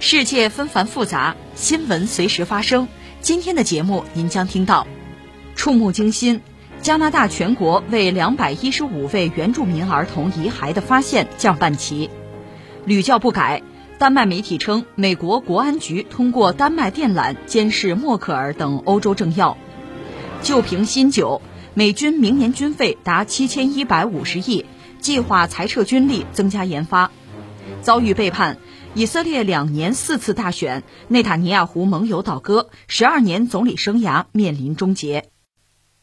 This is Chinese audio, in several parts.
世界纷繁复杂，新闻随时发生。今天的节目您将听到：触目惊心，加拿大全国为两百一十五位原住民儿童遗骸的发现降半旗；屡教不改，丹麦媒体称美国国安局通过丹麦电缆监视默克尔等欧洲政要；旧瓶新酒，美军明年军费达七千一百五十亿，计划裁撤军力，增加研发；遭遇背叛。以色列两年四次大选，内塔尼亚胡盟友倒戈，十二年总理生涯面临终结。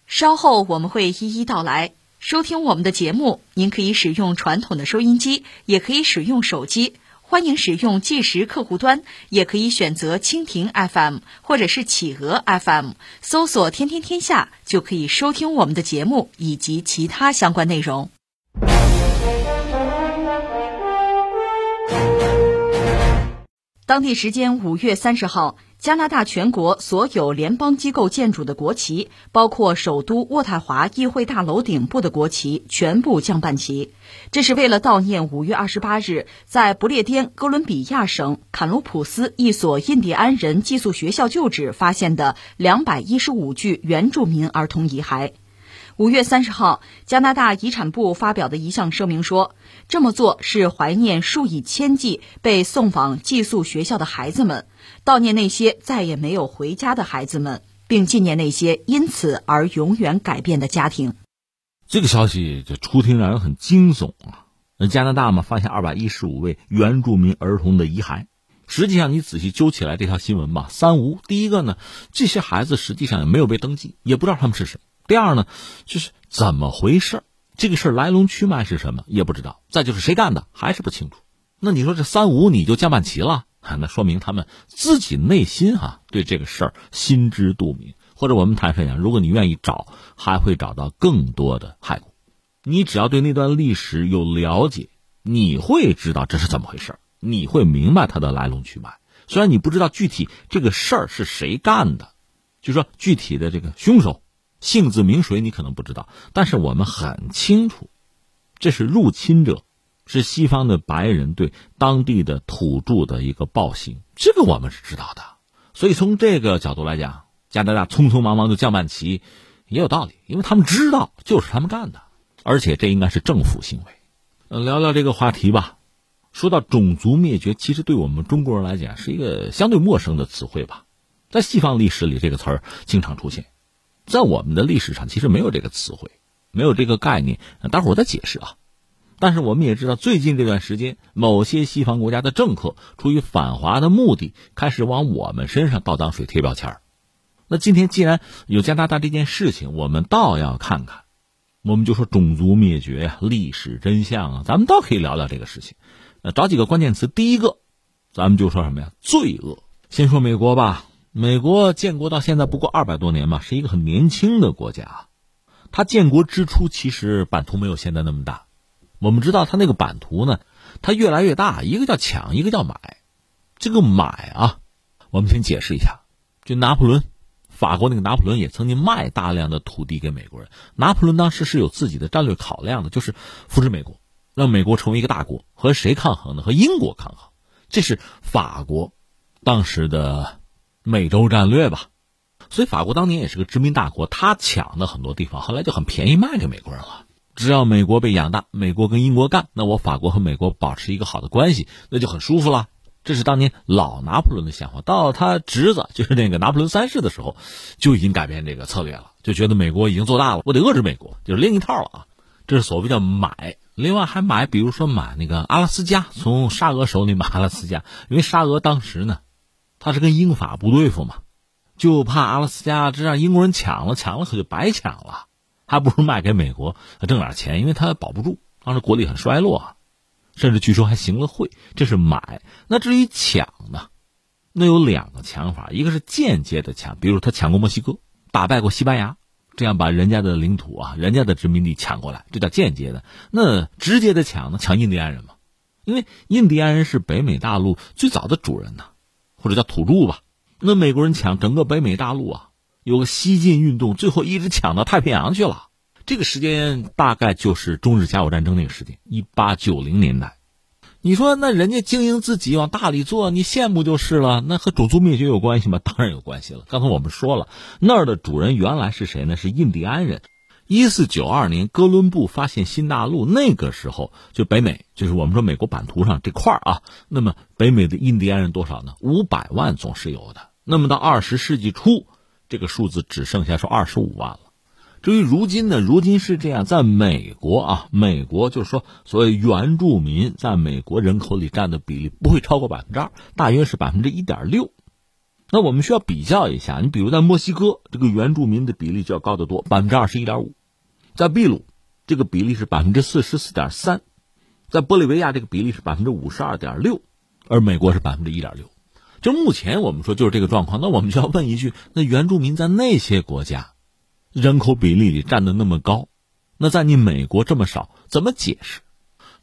稍后我们会一一道来。收听我们的节目，您可以使用传统的收音机，也可以使用手机，欢迎使用计时客户端，也可以选择蜻蜓 FM 或者是企鹅 FM，搜索“天天天下”就可以收听我们的节目以及其他相关内容。当地时间五月三十号，加拿大全国所有联邦机构建筑的国旗，包括首都渥太华议会大楼顶部的国旗，全部降半旗。这是为了悼念五月二十八日在不列颠哥伦比亚省坎卢普斯一所印第安人寄宿学校旧址发现的两百一十五具原住民儿童遗骸。五月三十号，加拿大遗产部发表的一项声明说，这么做是怀念数以千计被送往寄宿学校的孩子们，悼念那些再也没有回家的孩子们，并纪念那些因此而永远改变的家庭。这个消息就初听让人很惊悚啊！那加拿大嘛，发现二百一十五位原住民儿童的遗骸。实际上，你仔细揪起来这条新闻吧，三无。第一个呢，这些孩子实际上也没有被登记，也不知道他们是谁。第二呢，就是怎么回事这个事儿来龙去脉是什么也不知道。再就是谁干的还是不清楚。那你说这三五你就降半旗了，那说明他们自己内心哈对这个事儿心知肚明。或者我们坦率讲，如果你愿意找，还会找到更多的骸骨。你只要对那段历史有了解，你会知道这是怎么回事你会明白它的来龙去脉。虽然你不知道具体这个事儿是谁干的，就说具体的这个凶手。姓字名谁你可能不知道，但是我们很清楚，这是入侵者，是西方的白人对当地的土著的一个暴行，这个我们是知道的。所以从这个角度来讲，加拿大匆匆忙忙就降半旗，也有道理，因为他们知道就是他们干的，而且这应该是政府行为。聊聊这个话题吧。说到种族灭绝，其实对我们中国人来讲是一个相对陌生的词汇吧，在西方历史里，这个词儿经常出现。在我们的历史上，其实没有这个词汇，没有这个概念。待会儿我再解释啊。但是我们也知道，最近这段时间，某些西方国家的政客出于反华的目的，开始往我们身上倒脏水、贴标签那今天既然有加拿大这件事情，我们倒要看看，我们就说种族灭绝呀、历史真相啊，咱们倒可以聊聊这个事情。呃，找几个关键词，第一个，咱们就说什么呀？罪恶。先说美国吧。美国建国到现在不过二百多年嘛，是一个很年轻的国家。它建国之初其实版图没有现在那么大。我们知道它那个版图呢，它越来越大。一个叫抢，一个叫买。这个买啊，我们先解释一下。就拿破仑，法国那个拿破仑也曾经卖大量的土地给美国人。拿破仑当时是有自己的战略考量的，就是扶持美国，让美国成为一个大国。和谁抗衡呢？和英国抗衡。这是法国当时的。美洲战略吧，所以法国当年也是个殖民大国，他抢的很多地方，后来就很便宜卖给美国人了。只要美国被养大，美国跟英国干，那我法国和美国保持一个好的关系，那就很舒服了。这是当年老拿破仑的想法。到他侄子就是那个拿破仑三世的时候，就已经改变这个策略了，就觉得美国已经做大了，我得遏制美国，就是另一套了啊。这是所谓叫买，另外还买，比如说买那个阿拉斯加，从沙俄手里买阿拉斯加，因为沙俄当时呢。他是跟英法不对付嘛，就怕阿拉斯加这让英国人抢了，抢了可就白抢了，还不如卖给美国挣点钱，因为他保不住，当时国力很衰落，甚至据说还行了贿。这是买。那至于抢呢，那有两个抢法，一个是间接的抢，比如他抢过墨西哥，打败过西班牙，这样把人家的领土啊、人家的殖民地抢过来，这叫间接的。那直接的抢呢？抢印第安人嘛，因为印第安人是北美大陆最早的主人呢，或者叫土著吧。那美国人抢整个北美大陆啊，有个西进运动，最后一直抢到太平洋去了。这个时间大概就是中日甲午战争那个时间，一八九零年代。你说那人家经营自己往大里做，你羡慕就是了。那和种族灭绝有关系吗？当然有关系了。刚才我们说了，那儿的主人原来是谁呢？是印第安人。一四九二年，哥伦布发现新大陆，那个时候就北美，就是我们说美国版图上这块儿啊。那么北美的印第安人多少呢？五百万总是有的。那么到二十世纪初，这个数字只剩下说二十五万了。至于如今呢？如今是这样，在美国啊，美国就是说，所谓原住民在美国人口里占的比例不会超过百分之二，大约是百分之一点六。那我们需要比较一下，你比如在墨西哥，这个原住民的比例就要高得多，百分之二十一点五；在秘鲁，这个比例是百分之四十四点三；在玻利维亚，这个比例是百分之五十二点六，而美国是百分之一点六。就目前我们说就是这个状况，那我们就要问一句：那原住民在那些国家？人口比例里占的那么高，那在你美国这么少，怎么解释？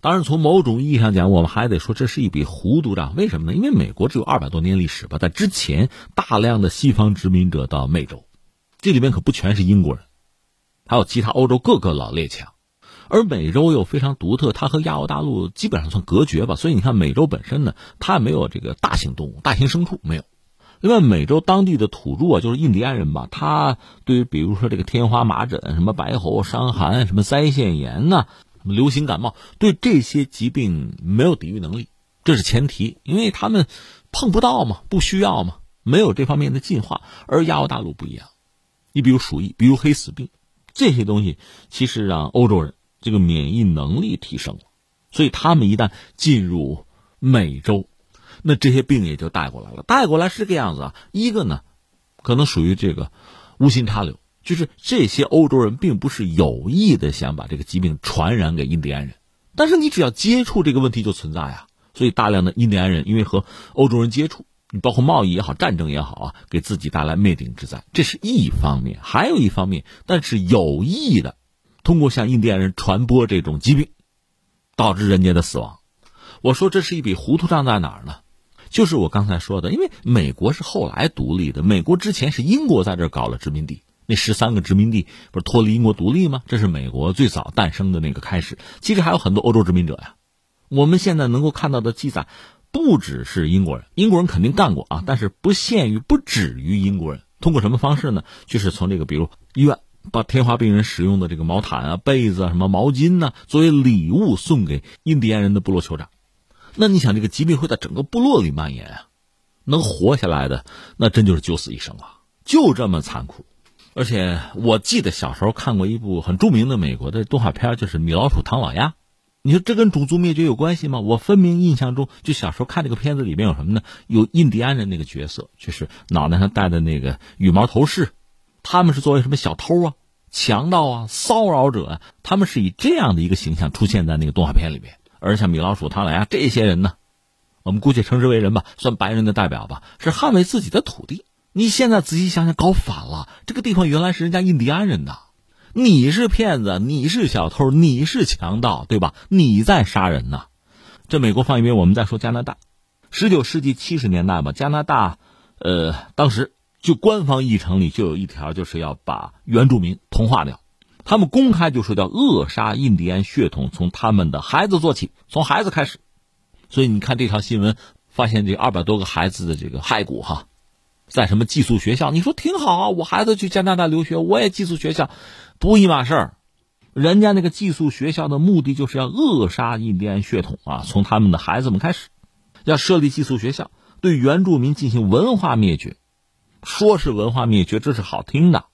当然，从某种意义上讲，我们还得说这是一笔糊涂账。为什么呢？因为美国只有二百多年历史吧，在之前大量的西方殖民者到美洲，这里面可不全是英国人，还有其他欧洲各个老列强。而美洲又非常独特，它和亚欧大陆基本上算隔绝吧。所以你看，美洲本身呢，它没有这个大型动物、大型牲畜，没有。另外，美洲当地的土著啊，就是印第安人吧，他对于比如说这个天花、麻疹、什么白喉、伤寒、什么腮腺炎呐、什么流行感冒，对这些疾病没有抵御能力，这是前提，因为他们碰不到嘛，不需要嘛，没有这方面的进化。而亚欧大陆不一样，你比如鼠疫，比如黑死病，这些东西其实让欧洲人这个免疫能力提升了，所以他们一旦进入美洲。那这些病也就带过来了，带过来是这个样子啊。一个呢，可能属于这个无心插柳，就是这些欧洲人并不是有意的想把这个疾病传染给印第安人，但是你只要接触这个问题就存在啊。所以大量的印第安人因为和欧洲人接触，你包括贸易也好，战争也好啊，给自己带来灭顶之灾，这是一方面。还有一方面，但是有意的，通过向印第安人传播这种疾病，导致人家的死亡。我说这是一笔糊涂账在哪儿呢？就是我刚才说的，因为美国是后来独立的，美国之前是英国在这搞了殖民地，那十三个殖民地不是脱离英国独立吗？这是美国最早诞生的那个开始。其实还有很多欧洲殖民者呀，我们现在能够看到的记载，不只是英国人，英国人肯定干过啊，但是不限于、不止于英国人。通过什么方式呢？就是从这个，比如医院把天花病人使用的这个毛毯啊、被子啊、什么毛巾呢，作为礼物送给印第安人的部落酋长。那你想，这个疾病会在整个部落里蔓延啊？能活下来的，那真就是九死一生啊，就这么残酷。而且我记得小时候看过一部很著名的美国的动画片，就是《米老鼠、唐老鸭》。你说这跟种族灭绝有关系吗？我分明印象中，就小时候看这个片子里面有什么呢？有印第安人那个角色，就是脑袋上戴的那个羽毛头饰，他们是作为什么小偷啊、强盗啊、骚扰者啊，他们是以这样的一个形象出现在那个动画片里面。而像米老鼠、唐老鸭这些人呢，我们姑且称之为人吧，算白人的代表吧，是捍卫自己的土地。你现在仔细想想，搞反了。这个地方原来是人家印第安人的，你是骗子，你是小偷，你是强盗，对吧？你在杀人呢。这美国放一边，我们再说加拿大。十九世纪七十年代吧，加拿大，呃，当时就官方议程里就有一条，就是要把原住民同化掉。他们公开就说叫扼杀印第安血统，从他们的孩子做起，从孩子开始。所以你看这条新闻，发现这二百多个孩子的这个骸骨哈，在什么寄宿学校？你说挺好啊，我孩子去加拿大留学，我也寄宿学校，不一码事儿。人家那个寄宿学校的目的就是要扼杀印第安血统啊，从他们的孩子们开始，要设立寄宿学校，对原住民进行文化灭绝。说是文化灭绝，这是好听的。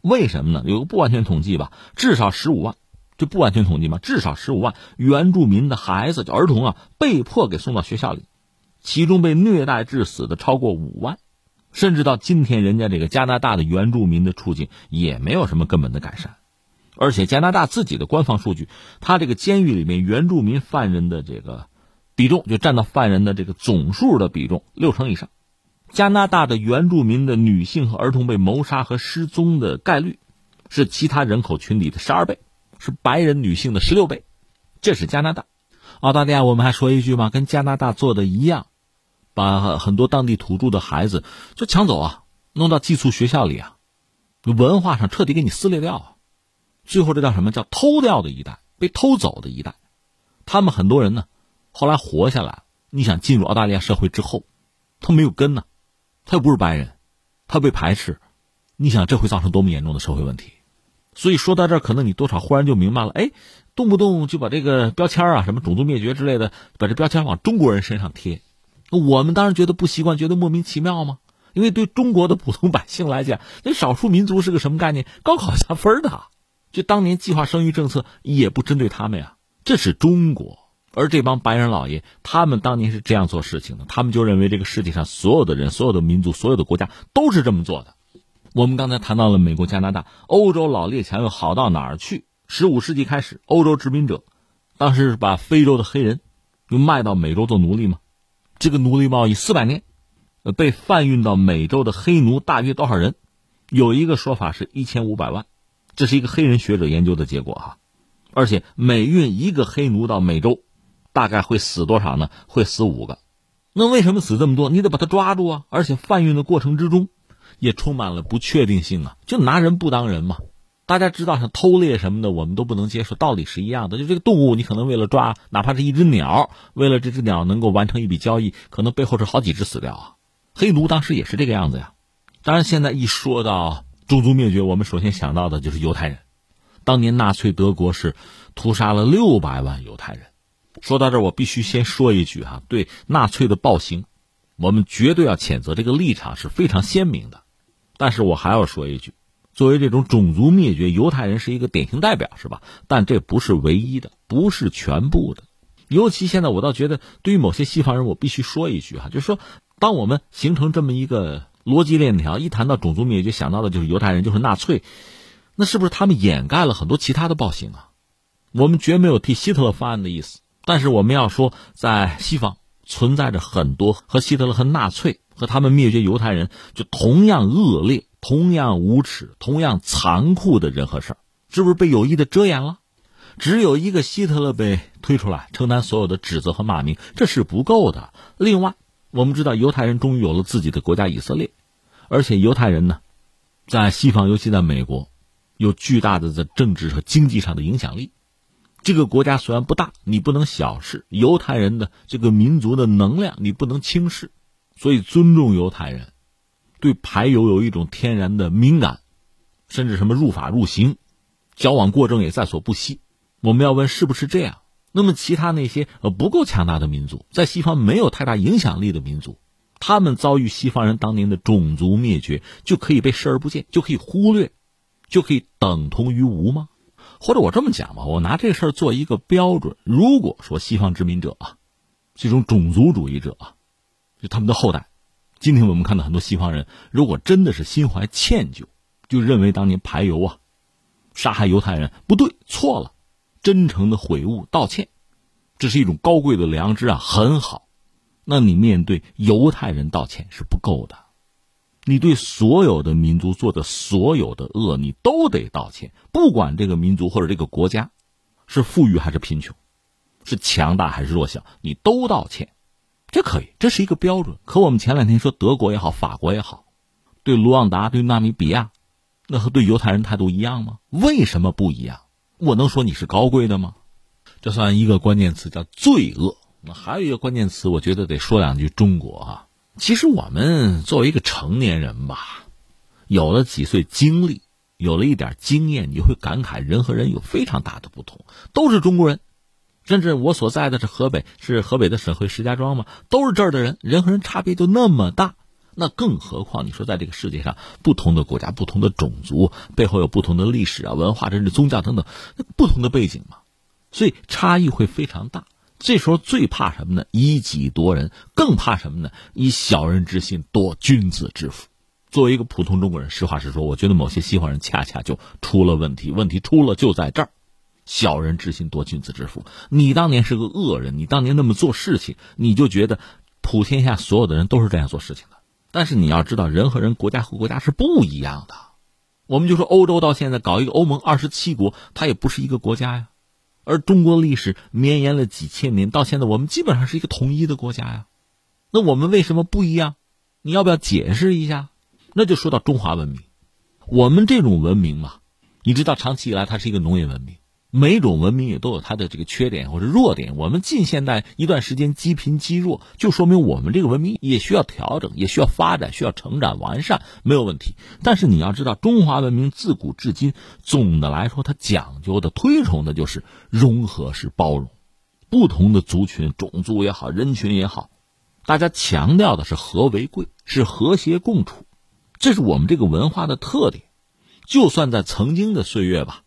为什么呢？有个不完全统计吧，至少十五万，这不完全统计嘛，至少十五万原住民的孩子，就儿童啊，被迫给送到学校里，其中被虐待致死的超过五万，甚至到今天，人家这个加拿大的原住民的处境也没有什么根本的改善，而且加拿大自己的官方数据，他这个监狱里面原住民犯人的这个比重，就占到犯人的这个总数的比重六成以上，加拿大的原住民的女性和儿童被谋杀和失踪的概率是其他人口群体的十二倍，是白人女性的十六倍。这是加拿大。澳大利亚，我们还说一句吗，跟加拿大做的一样，把很多当地土著的孩子就抢走啊，弄到寄宿学校里啊，文化上彻底给你撕裂掉啊。最后这叫什么叫偷掉的一代，被偷走的一代。他们很多人呢，后来活下来。你想进入澳大利亚社会之后，他没有根呢，他又不是白人，他被排斥，你想这会造成多么严重的社会问题？所以说到这，可能你多少忽然就明白了，哎，动不动就把这个标签啊，什么种族灭绝之类的，把这标签往中国人身上贴，我们当然觉得不习惯，觉得莫名其妙吗？因为对中国的普通百姓来讲，那少数民族是个什么概念？高考加分的，就当年计划生育政策也不针对他们呀，这是中国。而这帮白人老爷，他们当年是这样做事情的，他们就认为这个世界上所有的人、所有的民族、所有的国家都是这么做的。我们刚才谈到了美国、加拿大、欧洲老列强又好到哪儿去？十五世纪开始，欧洲殖民者当时是把非洲的黑人又卖到美洲做奴隶吗？这个奴隶贸易四百年，被贩运到美洲的黑奴大约多少人？有一个说法是一千五百万，这是一个黑人学者研究的结果哈。而且每运一个黑奴到美洲。大概会死多少呢？会死五个，那为什么死这么多？你得把他抓住啊！而且贩运的过程之中，也充满了不确定性啊！就拿人不当人嘛。大家知道，像偷猎什么的，我们都不能接受，道理是一样的。就这个动物，你可能为了抓，哪怕是一只鸟，为了这只鸟能够完成一笔交易，可能背后是好几只死掉啊。黑奴当时也是这个样子呀。当然，现在一说到种族灭绝，我们首先想到的就是犹太人。当年纳粹德国是屠杀了六百万犹太人。说到这儿，我必须先说一句哈，对纳粹的暴行，我们绝对要谴责，这个立场是非常鲜明的。但是我还要说一句，作为这种种族灭绝，犹太人是一个典型代表，是吧？但这不是唯一的，不是全部的。尤其现在，我倒觉得，对于某些西方人，我必须说一句哈，就是说，当我们形成这么一个逻辑链条，一谈到种族灭绝，想到的就是犹太人，就是纳粹，那是不是他们掩盖了很多其他的暴行啊？我们绝没有替希特勒翻案的意思。但是我们要说，在西方存在着很多和希特勒和纳粹和他们灭绝犹太人就同样恶劣、同样无耻、同样残酷的人和事儿，是不是被有意的遮掩了？只有一个希特勒被推出来承担所有的指责和骂名，这是不够的。另外，我们知道犹太人终于有了自己的国家以色列，而且犹太人呢，在西方，尤其在美国，有巨大的在政治和经济上的影响力。这个国家虽然不大，你不能小视犹太人的这个民族的能量，你不能轻视，所以尊重犹太人，对排犹有一种天然的敏感，甚至什么入法入刑、矫枉过正也在所不惜。我们要问是不是这样？那么其他那些呃不够强大的民族，在西方没有太大影响力的民族，他们遭遇西方人当年的种族灭绝，就可以被视而不见，就可以忽略，就可以等同于无吗？或者我这么讲吧，我拿这事儿做一个标准。如果说西方殖民者啊，这种种族主义者啊，就他们的后代，今天我们看到很多西方人，如果真的是心怀歉疚，就认为当年排犹啊，杀害犹太人不对，错了，真诚的悔悟道歉，这是一种高贵的良知啊，很好。那你面对犹太人道歉是不够的。你对所有的民族做的所有的恶，你都得道歉。不管这个民族或者这个国家是富裕还是贫穷，是强大还是弱小，你都道歉，这可以，这是一个标准。可我们前两天说德国也好，法国也好，对卢旺达、对纳米比亚，那和对犹太人态度一样吗？为什么不一样？我能说你是高贵的吗？这算一个关键词，叫罪恶。那还有一个关键词，我觉得得说两句中国啊。其实我们作为一个成年人吧，有了几岁经历，有了一点经验，你会感慨人和人有非常大的不同。都是中国人，甚至我所在的是河北，是河北的省会石家庄嘛，都是这儿的人，人和人差别就那么大。那更何况你说在这个世界上，不同的国家、不同的种族背后有不同的历史啊、文化，甚至宗教等等，不同的背景嘛，所以差异会非常大。这时候最怕什么呢？以己夺人，更怕什么呢？以小人之心夺君子之腹。作为一个普通中国人，实话实说，我觉得某些西方人恰恰就出了问题。问题出了就在这儿：小人之心夺君子之腹。你当年是个恶人，你当年那么做事情，你就觉得普天下所有的人都是这样做事情的。但是你要知道，人和人、国家和国家是不一样的。我们就说欧洲到现在搞一个欧盟二十七国，它也不是一个国家呀。而中国历史绵延了几千年，到现在我们基本上是一个统一的国家呀。那我们为什么不一样？你要不要解释一下？那就说到中华文明，我们这种文明嘛，你知道，长期以来它是一个农业文明。每种文明也都有它的这个缺点或者弱点。我们近现代一段时间积贫积弱，就说明我们这个文明也需要调整，也需要发展，需要成长完善，没有问题。但是你要知道，中华文明自古至今，总的来说，它讲究的、推崇的就是融合式包容，不同的族群、种族也好，人群也好，大家强调的是和为贵，是和谐共处，这是我们这个文化的特点。就算在曾经的岁月吧，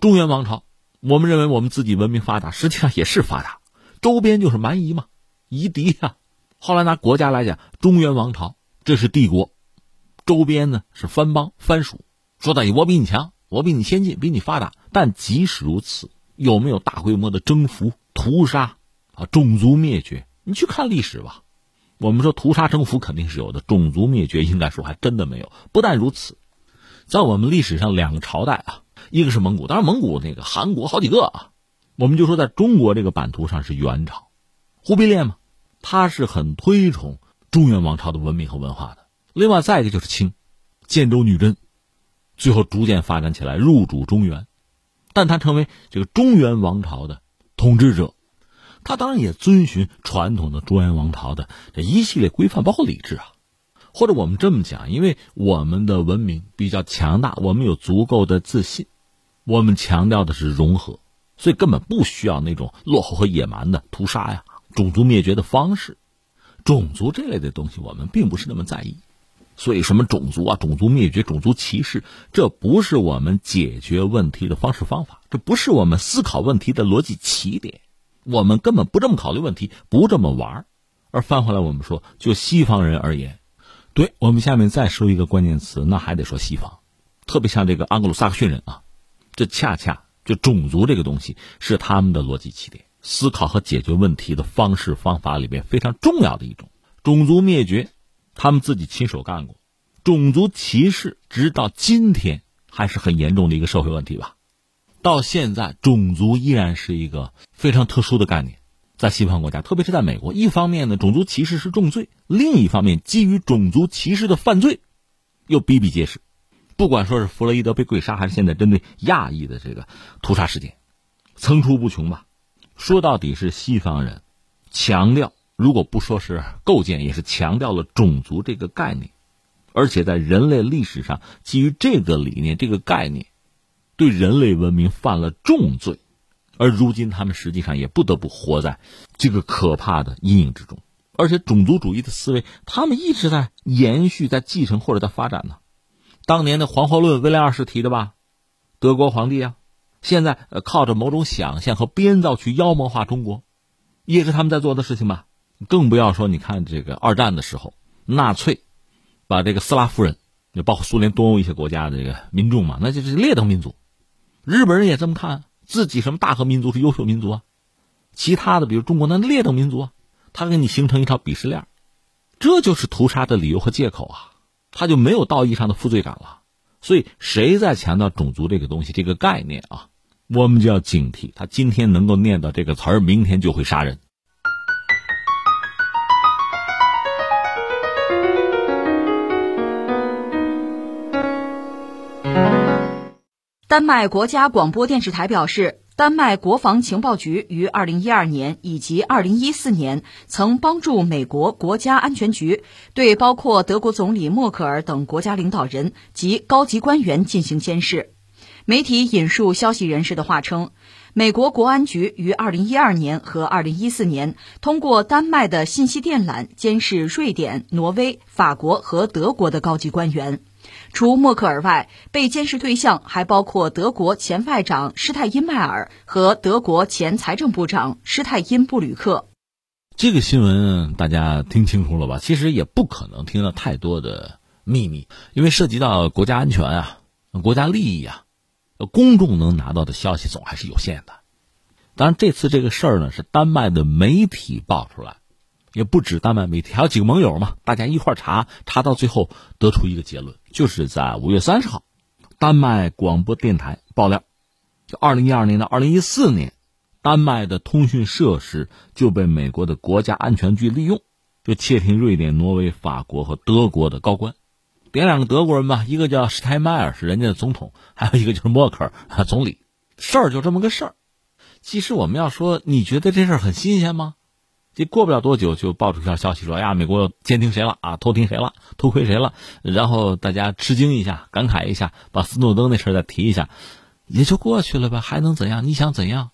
中原王朝。我们认为我们自己文明发达，实际上也是发达。周边就是蛮夷嘛，夷狄呀。后来拿国家来讲，中原王朝这是帝国，周边呢是藩邦藩属。说到底，我比你强，我比你先进，比你发达。但即使如此，有没有大规模的征服、屠杀啊、种族灭绝？你去看历史吧。我们说屠杀征服肯定是有的，种族灭绝应该说还真的没有。不但如此，在我们历史上两个朝代啊。一个是蒙古，当然蒙古那个汗国好几个啊，我们就说在中国这个版图上是元朝，忽必烈嘛，他是很推崇中原王朝的文明和文化的。另外再一个就是清，建州女真，最后逐渐发展起来，入主中原，但他成为这个中原王朝的统治者，他当然也遵循传统的中原王朝的这一系列规范，包括礼制啊。或者我们这么讲，因为我们的文明比较强大，我们有足够的自信。我们强调的是融合，所以根本不需要那种落后和野蛮的屠杀呀、种族灭绝的方式。种族这类的东西，我们并不是那么在意。所以，什么种族啊、种族灭绝、种族歧视，这不是我们解决问题的方式方法，这不是我们思考问题的逻辑起点。我们根本不这么考虑问题，不这么玩儿而翻回来，我们说，就西方人而言，对我们下面再说一个关键词，那还得说西方，特别像这个安格鲁萨克逊人啊。这恰恰就种族这个东西是他们的逻辑起点，思考和解决问题的方式方法里面非常重要的一种。种族灭绝，他们自己亲手干过；种族歧视，直到今天还是很严重的一个社会问题吧。到现在，种族依然是一个非常特殊的概念，在西方国家，特别是在美国。一方面呢，种族歧视是重罪；另一方面，基于种族歧视的犯罪又比比皆是。不管说是弗洛伊德被跪杀，还是现在针对亚裔的这个屠杀事件，层出不穷吧。说到底是西方人强调，如果不说是构建，也是强调了种族这个概念，而且在人类历史上，基于这个理念、这个概念，对人类文明犯了重罪，而如今他们实际上也不得不活在这个可怕的阴影之中。而且种族主义的思维，他们一直在延续、在继承或者在发展呢。当年的黄祸论，威廉二世提的吧？德国皇帝啊，现在呃靠着某种想象和编造去妖魔化中国，也是他们在做的事情吧？更不要说你看这个二战的时候，纳粹把这个斯拉夫人，就包括苏联东欧一些国家的这个民众嘛，那就是劣等民族。日本人也这么看自己，什么大和民族是优秀民族啊？其他的比如中国那劣等民族啊，他给你形成一套鄙视链，这就是屠杀的理由和借口啊。他就没有道义上的负罪感了，所以谁在强调种族这个东西、这个概念啊，我们就要警惕。他今天能够念到这个词儿，明天就会杀人。丹麦国家广播电视台表示。丹麦国防情报局于二零一二年以及二零一四年曾帮助美国国家安全局对包括德国总理默克尔等国家领导人及高级官员进行监视。媒体引述消息人士的话称，美国国安局于二零一二年和二零一四年通过丹麦的信息电缆监视瑞典、挪威、法国和德国的高级官员。除默克尔外，被监视对象还包括德国前外长施泰因迈尔和德国前财政部长施泰因布吕克。这个新闻大家听清楚了吧？其实也不可能听到太多的秘密，因为涉及到国家安全啊、国家利益啊，公众能拿到的消息总还是有限的。当然，这次这个事儿呢，是丹麦的媒体爆出来，也不止丹麦媒体，还有几个盟友嘛，大家一块查，查到最后得出一个结论，就是在五月三十号，丹麦广播电台爆料，就二零一二年到二零一四年，丹麦的通讯设施就被美国的国家安全局利用，就窃听瑞典、挪威、法国和德国的高官。点两个德国人吧，一个叫施泰迈尔，是人家的总统；还有一个就是默克尔总理。事儿就这么个事儿。其实我们要说，你觉得这事儿很新鲜吗？这过不了多久就爆出一条消息说：“呀，美国监听谁了啊？偷听谁了？偷窥谁了？”然后大家吃惊一下，感慨一下，把斯诺登那事儿再提一下，也就过去了吧？还能怎样？你想怎样？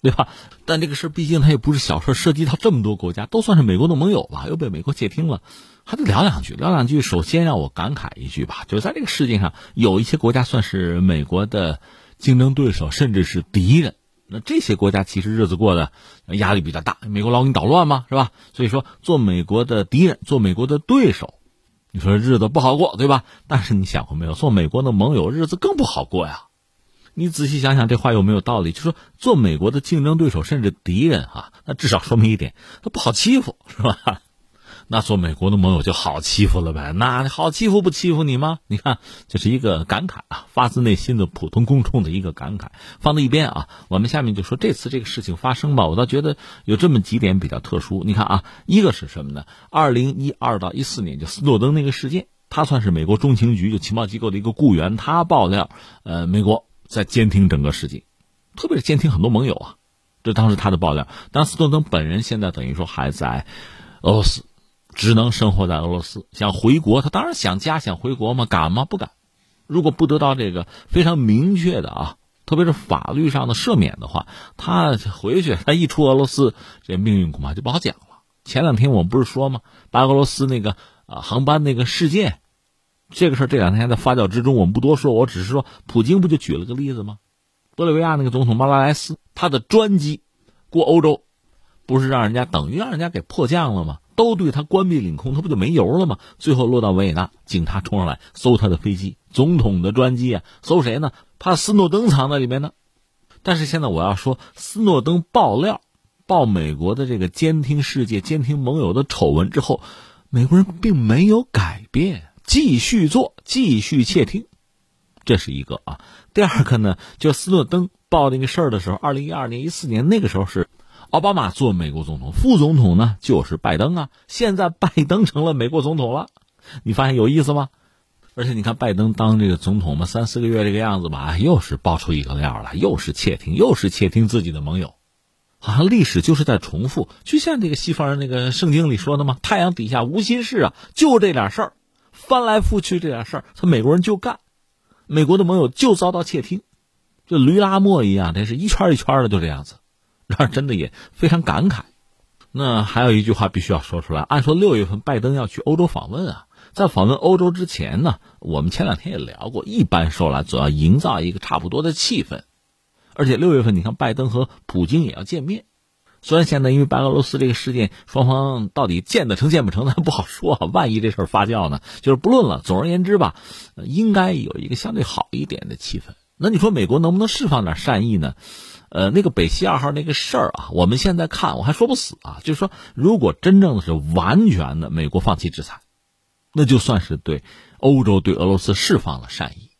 对吧？但这个事儿毕竟它也不是小事，涉及到这么多国家，都算是美国的盟友吧，又被美国窃听了。还得聊两句，聊两句。首先让我感慨一句吧，就在这个世界上，有一些国家算是美国的竞争对手，甚至是敌人。那这些国家其实日子过得压力比较大，美国老给你捣乱嘛，是吧？所以说，做美国的敌人，做美国的对手，你说日子不好过，对吧？但是你想过没有，做美国的盟友，日子更不好过呀。你仔细想想，这话有没有道理？就说做美国的竞争对手，甚至敌人，哈，那至少说明一点，他不好欺负，是吧？那做美国的盟友就好欺负了呗？那好欺负不欺负你吗？你看，这是一个感慨啊，发自内心的普通公众的一个感慨。放在一边啊，我们下面就说这次这个事情发生吧。我倒觉得有这么几点比较特殊。你看啊，一个是什么呢？二零一二到一四年，就斯诺登那个事件，他算是美国中情局就情报机构的一个雇员，他爆料，呃，美国在监听整个世界，特别是监听很多盟友啊。这当时他的爆料。但斯诺登本人现在等于说还在俄罗斯。只能生活在俄罗斯，想回国，他当然想家，想回国吗？敢吗？不敢。如果不得到这个非常明确的啊，特别是法律上的赦免的话，他回去，他一出俄罗斯，这命运恐怕就不好讲了。前两天我们不是说吗？白俄罗斯那个啊航班那个事件，这个事儿这两天还在发酵之中，我们不多说。我只是说，普京不就举了个例子吗？玻利维亚那个总统马拉莱斯，他的专机过欧洲，不是让人家等于让人家给迫降了吗？都对他关闭领空，他不就没油了吗？最后落到维也纳，警察冲上来搜他的飞机，总统的专机啊，搜谁呢？怕斯诺登藏在里面呢。但是现在我要说，斯诺登爆料，爆美国的这个监听世界、监听盟友的丑闻之后，美国人并没有改变，继续做，继续窃听，这是一个啊。第二个呢，就斯诺登报那个事儿的时候，二零一二年、一四年那个时候是。奥巴马做美国总统，副总统呢就是拜登啊。现在拜登成了美国总统了，你发现有意思吗？而且你看拜登当这个总统嘛，三四个月这个样子吧，又是爆出一个料来，又是窃听，又是窃听自己的盟友，好像历史就是在重复。就像这个西方人那个圣经里说的嘛，太阳底下无心事啊，就这点事儿，翻来覆去这点事儿，他美国人就干，美国的盟友就遭到窃听，就驴拉磨一样，这是一圈一圈的，就这样子。让人真的也非常感慨。那还有一句话必须要说出来：按说六月份拜登要去欧洲访问啊，在访问欧洲之前呢，我们前两天也聊过，一般说来总要营造一个差不多的气氛。而且六月份你看，拜登和普京也要见面。虽然现在因为白俄罗斯这个事件，双方到底见得成见不成，咱不好说。万一这事儿发酵呢？就是不论了。总而言之吧，应该有一个相对好一点的气氛。那你说美国能不能释放点善意呢？呃，那个北溪二号那个事儿啊，我们现在看我还说不死啊。就是说，如果真正的是完全的美国放弃制裁，那就算是对欧洲对俄罗斯释放了善意。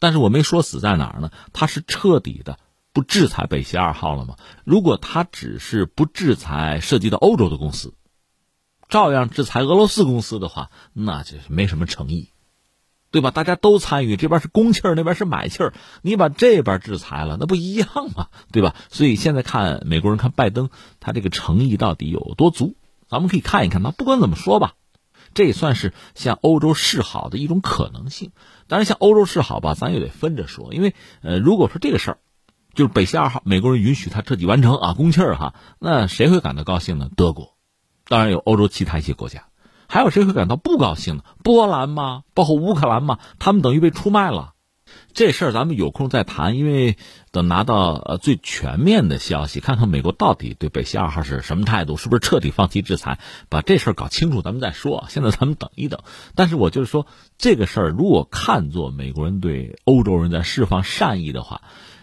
但是我没说死在哪儿呢？他是彻底的不制裁北溪二号了吗？如果他只是不制裁涉及到欧洲的公司，照样制裁俄罗斯公司的话，那就是没什么诚意。对吧？大家都参与，这边是供气儿，那边是买气儿。你把这边制裁了，那不一样吗？对吧？所以现在看美国人看拜登，他这个诚意到底有多足？咱们可以看一看。那不管怎么说吧，这也算是向欧洲示好的一种可能性。当然，向欧洲示好吧，咱也得分着说。因为呃，如果说这个事儿就是北溪二号，美国人允许他彻底完成啊，供气儿哈，那谁会感到高兴呢？德国，当然有欧洲其他一些国家。还有谁会感到不高兴呢？波兰吗？包括乌克兰吗？他们等于被出卖了。这事儿咱们有空再谈，因为等拿到呃最全面的消息，看看美国到底对北溪二号是什么态度，是不是彻底放弃制裁，把这事儿搞清楚，咱们再说。现在咱们等一等。但是我就是说，这个事儿如果看作美国人对欧洲人在释放善意的话，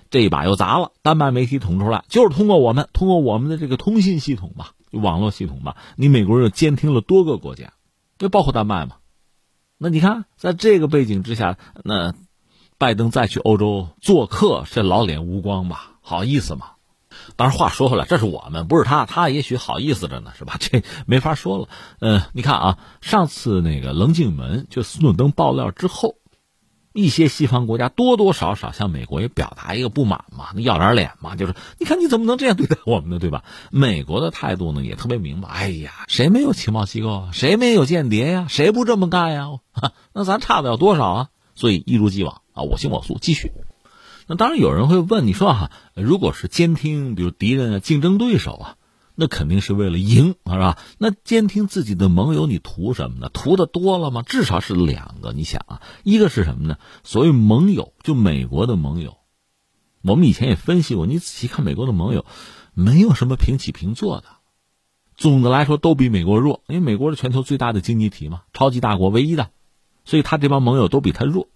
这一把又砸了。丹麦媒体捅出来，就是通过我们，通过我们的这个通信系统吧。网络系统吧，你美国人又监听了多个国家，就包括丹麦嘛。那你看，在这个背景之下，那拜登再去欧洲做客，这老脸无光吧？好意思吗？当然，话说回来，这是我们，不是他，他也许好意思着呢，是吧？这没法说了。嗯，你看啊，上次那个棱镜门就斯诺登爆料之后。一些西方国家多多少少向美国也表达一个不满嘛，要点脸嘛，就是你看你怎么能这样对待我们呢，对吧？美国的态度呢也特别明白，哎呀，谁没有情报机构啊？谁没有间谍呀？谁不这么干呀？那咱差得了多少啊？所以一如既往啊，我行我素，继续。那当然有人会问，你说哈，如果是监听，比如敌人啊、竞争对手啊。那肯定是为了赢，是吧？那监听自己的盟友，你图什么呢？图的多了吗？至少是两个。你想啊，一个是什么呢？所谓盟友，就美国的盟友。我们以前也分析过，你仔细看美国的盟友，没有什么平起平坐的。总的来说，都比美国弱，因为美国是全球最大的经济体嘛，超级大国唯一的，所以他这帮盟友都比他弱。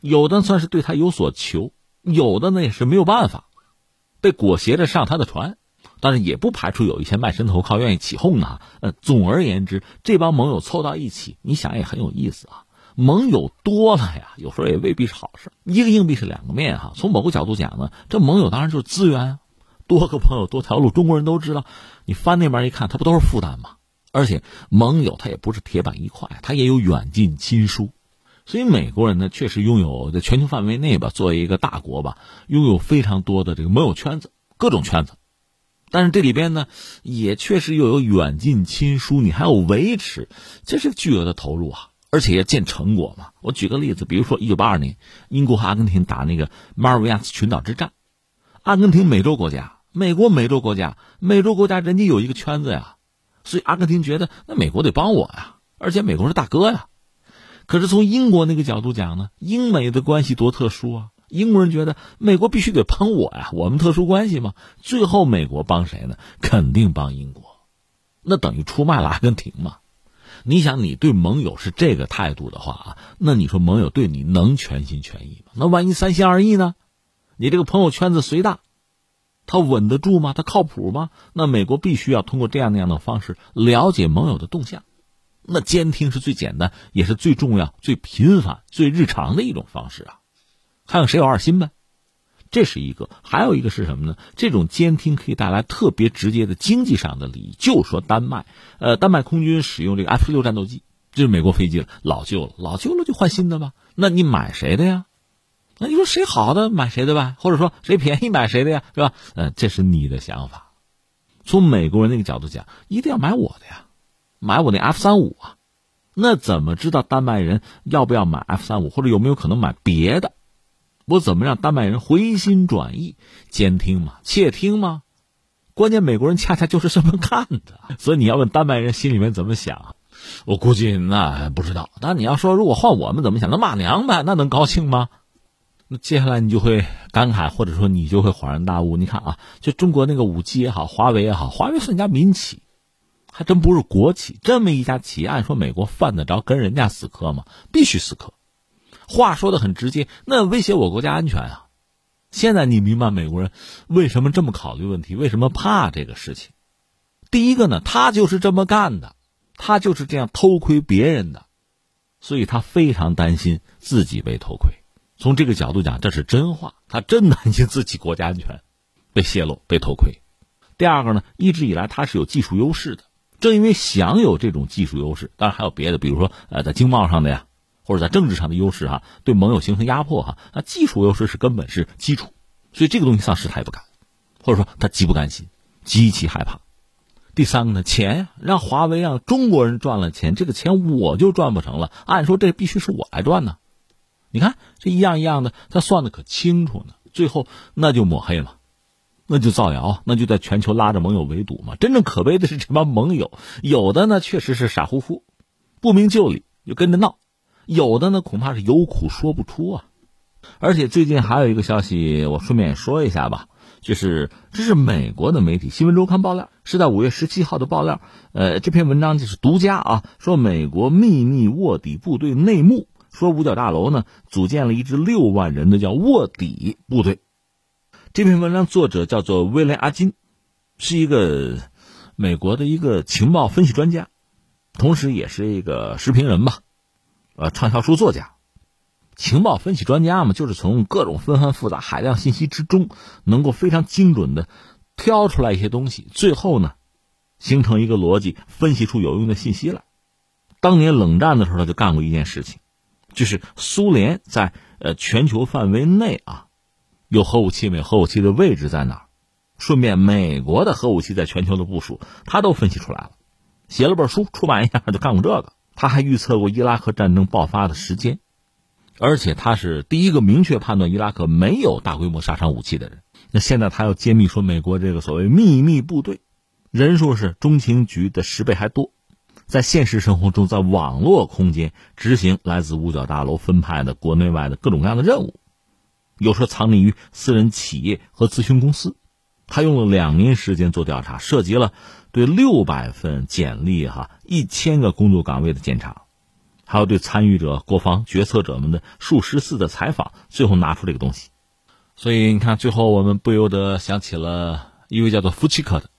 有的算是对他有所求，有的呢也是没有办法，被裹挟着上他的船。但是也不排除有一些卖身投靠、愿意起哄的。呃，总而言之，这帮盟友凑到一起，你想也很有意思啊。盟友多了呀，有时候也未必是好事。一个硬币是两个面哈。从某个角度讲呢，这盟友当然就是资源，多个朋友多条路。中国人都知道，你翻那边一看，他不都是负担吗？而且盟友他也不是铁板一块，他也有远近亲疏。所以美国人呢，确实拥有在全球范围内吧，作为一个大国吧，拥有非常多的这个盟友圈子，各种圈子。但是这里边呢，也确实又有远近亲疏，你还要维持，这是巨额的投入啊，而且要见成果嘛。我举个例子，比如说一九八二年，英国和阿根廷打那个马尔维亚斯群岛之战，阿根廷美洲国家，美国美洲国家，美洲国家人家有一个圈子呀，所以阿根廷觉得那美国得帮我呀，而且美国是大哥呀。可是从英国那个角度讲呢，英美的关系多特殊啊。英国人觉得美国必须得帮我呀，我们特殊关系嘛。最后美国帮谁呢？肯定帮英国，那等于出卖了阿根廷嘛。你想，你对盟友是这个态度的话啊，那你说盟友对你能全心全意吗？那万一三心二意呢？你这个朋友圈子虽大，他稳得住吗？他靠谱吗？那美国必须要通过这样那样的方式了解盟友的动向。那监听是最简单，也是最重要、最频繁、最日常的一种方式啊。看看谁有二心呗，这是一个，还有一个是什么呢？这种监听可以带来特别直接的经济上的利益。就说丹麦，呃，丹麦空军使用这个 F 十六战斗机，这是美国飞机了，老旧了，老旧了就换新的吧。那你买谁的呀？那你说谁好的买谁的吧，或者说谁便宜买谁的呀，是吧？呃，这是你的想法。从美国人那个角度讲，一定要买我的呀，买我那 F 三五啊。那怎么知道丹麦人要不要买 F 三五，或者有没有可能买别的？我怎么让丹麦人回心转意？监听吗？窃听吗？关键美国人恰恰就是这么干的。所以你要问丹麦人心里面怎么想，我估计那不知道。但你要说如果换我们怎么想，那骂娘呗，那能高兴吗？那接下来你就会感慨，或者说你就会恍然大悟。你看啊，就中国那个五 G 也好，华为也好，华为是人家民企，还真不是国企。这么一家企业，按说美国犯得着跟人家死磕吗？必须死磕。话说的很直接，那威胁我国家安全啊！现在你明白美国人为什么这么考虑问题，为什么怕这个事情？第一个呢，他就是这么干的，他就是这样偷窥别人的，所以他非常担心自己被偷窥。从这个角度讲，这是真话，他真担心自己国家安全被泄露、被偷窥。第二个呢，一直以来他是有技术优势的，正因为享有这种技术优势，当然还有别的，比如说呃，在经贸上的呀。或者在政治上的优势哈，对盟友形成压迫哈，那技术优势是根本是基础，所以这个东西丧失他也不敢，或者说他极不甘心，极其害怕。第三个呢，钱，让华为让中国人赚了钱，这个钱我就赚不成了。按说这必须是我来赚呢，你看这一样一样的，他算的可清楚呢。最后那就抹黑了，那就造谣，那就在全球拉着盟友围堵嘛。真正可悲的是这帮盟友，有的呢确实是傻乎乎，不明就里就跟着闹。有的呢，恐怕是有苦说不出啊！而且最近还有一个消息，我顺便说一下吧，就是这是美国的媒体《新闻周刊》爆料，是在五月十七号的爆料。呃，这篇文章就是独家啊，说美国秘密卧底部队内幕，说五角大楼呢组建了一支六万人的叫卧底部队。这篇文章作者叫做威廉阿金，是一个美国的一个情报分析专家，同时也是一个时评人吧，呃，畅销书作家。情报分析专家嘛，就是从各种纷繁复杂、海量信息之中，能够非常精准的挑出来一些东西，最后呢，形成一个逻辑，分析出有用的信息来。当年冷战的时候，他就干过一件事情，就是苏联在呃全球范围内啊，有核武器没？核武器的位置在哪儿？顺便美国的核武器在全球的部署，他都分析出来了，写了本书出版一下，就干过这个。他还预测过伊拉克战争爆发的时间。而且他是第一个明确判断伊拉克没有大规模杀伤武器的人。那现在他要揭秘说，美国这个所谓秘密部队，人数是中情局的十倍还多，在现实生活中，在网络空间执行来自五角大楼分派的国内外的各种各样的任务，有时候藏匿于私人企业和咨询公司。他用了两年时间做调查，涉及了对六百份简历、哈一千个工作岗位的检查。还有对参与者、国防决策者们的数十次的采访，最后拿出这个东西。所以你看，最后我们不由得想起了一位叫做夫契克的，